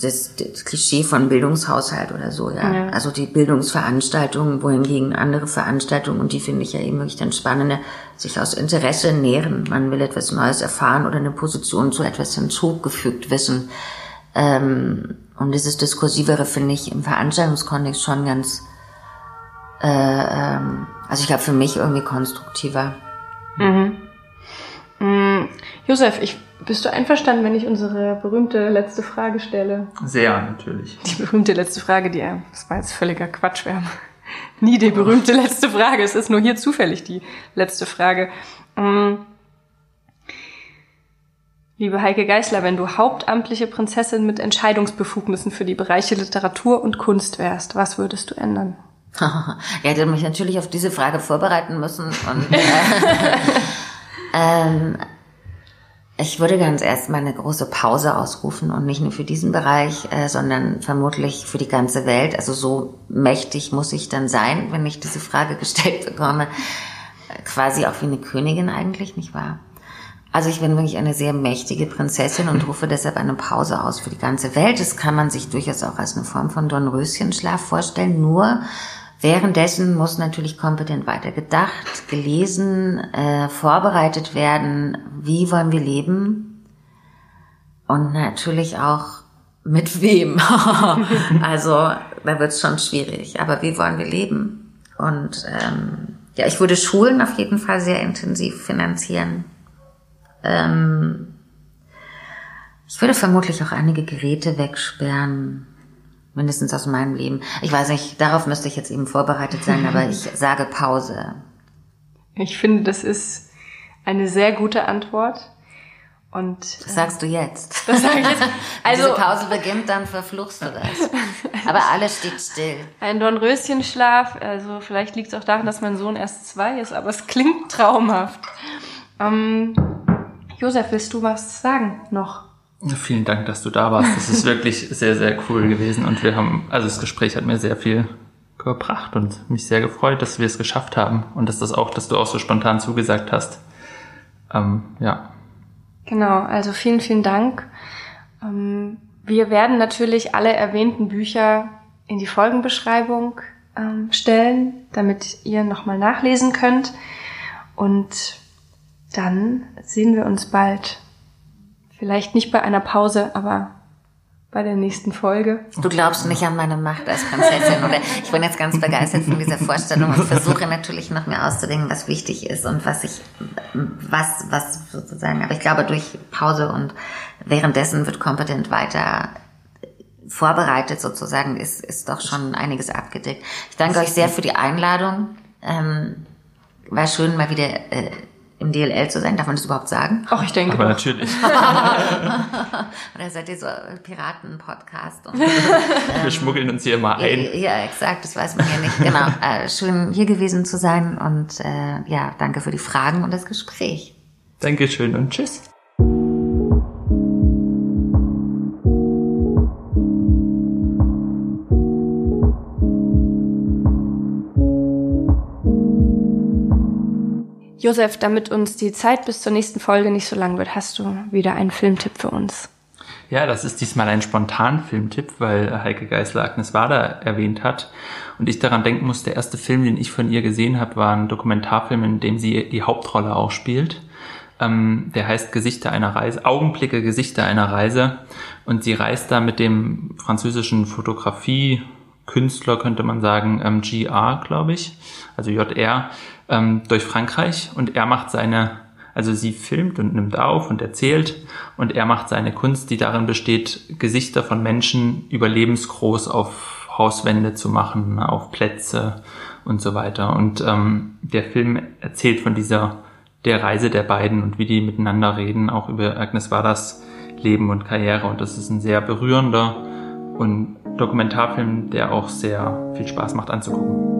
das, das Klischee von Bildungshaushalt oder so, ja. ja. Also die Bildungsveranstaltungen, wohingegen andere Veranstaltungen, und die finde ich ja eben wirklich dann spannende, sich aus Interesse nähren. Man will etwas Neues erfahren oder eine Position zu etwas hinzugefügt wissen. Ähm, und dieses Diskursivere finde ich im Veranstaltungskontext schon ganz, äh, ähm, also ich glaube für mich irgendwie konstruktiver. Mhm. Mhm. Josef, ich bist du einverstanden, wenn ich unsere berühmte letzte Frage stelle? Sehr, natürlich. Die berühmte letzte Frage, die, das war jetzt völliger Quatsch, wir haben nie die berühmte letzte Frage. Es ist nur hier zufällig die letzte Frage. Mm. Liebe Heike Geißler, wenn du hauptamtliche Prinzessin mit Entscheidungsbefugnissen für die Bereiche Literatur und Kunst wärst, was würdest du ändern? ja, hätte mich natürlich auf diese Frage vorbereiten müssen. Und, äh, ähm, ich würde ganz erstmal eine große Pause ausrufen und nicht nur für diesen Bereich, äh, sondern vermutlich für die ganze Welt. Also so mächtig muss ich dann sein, wenn ich diese Frage gestellt bekomme. Quasi auch wie eine Königin eigentlich, nicht wahr? Also ich bin wirklich eine sehr mächtige Prinzessin und rufe deshalb eine Pause aus für die ganze Welt. Das kann man sich durchaus auch als eine Form von Dornröschenschlaf vorstellen. Nur währenddessen muss natürlich kompetent weiter gedacht, gelesen, äh, vorbereitet werden. Wie wollen wir leben? Und natürlich auch mit wem. also da wird es schon schwierig. Aber wie wollen wir leben? Und ähm, ja, ich würde Schulen auf jeden Fall sehr intensiv finanzieren. Ähm, ich würde vermutlich auch einige Geräte wegsperren, mindestens aus meinem Leben. Ich weiß nicht, darauf müsste ich jetzt eben vorbereitet sein, aber ich sage Pause. Ich finde, das ist eine sehr gute Antwort. Und das sagst du jetzt. Das sage ich jetzt. Also Diese Pause beginnt, dann verfluchst du das. Aber alles steht still. Ein Dornröschenschlaf. Also vielleicht liegt es auch daran, dass mein Sohn erst zwei ist, aber es klingt traumhaft. Ähm, Josef, willst du was sagen noch? Vielen Dank, dass du da warst. Das ist wirklich sehr, sehr cool gewesen und wir haben, also das Gespräch hat mir sehr viel gebracht und mich sehr gefreut, dass wir es geschafft haben und dass das auch, dass du auch so spontan zugesagt hast. Ähm, ja. Genau, also vielen, vielen Dank. Ähm, wir werden natürlich alle erwähnten Bücher in die Folgenbeschreibung ähm, stellen, damit ihr nochmal nachlesen könnt. Und dann sehen wir uns bald. Vielleicht nicht bei einer Pause, aber bei der nächsten Folge. Du glaubst nicht an meine Macht als Prinzessin, oder? Ich bin jetzt ganz begeistert von dieser Vorstellung und versuche natürlich noch mehr auszudenken, was wichtig ist und was ich, was, was sozusagen, aber ich glaube, durch Pause und währenddessen wird kompetent weiter vorbereitet sozusagen, ist, ist doch schon einiges abgedeckt. Ich danke euch sehr für die Einladung. Ähm, war schön, mal wieder äh, im DLL zu sein. Darf man das überhaupt sagen? Ach, ich denke. Aber doch. natürlich. Oder seid ihr so Piraten-Podcast? Wir schmuggeln uns hier immer ein. Ja, exakt, das weiß man ja nicht. Genau. Äh, schön hier gewesen zu sein und äh, ja, danke für die Fragen und das Gespräch. Dankeschön und tschüss. Josef, damit uns die Zeit bis zur nächsten Folge nicht so lang wird, hast du wieder einen Filmtipp für uns. Ja, das ist diesmal ein spontan Filmtipp, weil Heike Geisler Agnes Wader erwähnt hat. Und ich daran denken muss, der erste Film, den ich von ihr gesehen habe, war ein Dokumentarfilm, in dem sie die Hauptrolle auch spielt. Ähm, der heißt Gesichter einer Reise, Augenblicke, Gesichter einer Reise. Und sie reist da mit dem französischen Fotografie-Künstler, könnte man sagen, ähm, GR, glaube ich, also JR, ähm, durch Frankreich und er macht seine, also sie filmt und nimmt auf und erzählt und er macht seine Kunst, die darin besteht, Gesichter von Menschen überlebensgroß auf Hauswände zu machen, auf Plätze und so weiter. Und ähm, der Film erzählt von dieser der Reise der beiden und wie die miteinander reden, auch über Agnes Waders Leben und Karriere. Und das ist ein sehr berührender und Dokumentarfilm, der auch sehr viel Spaß macht anzugucken.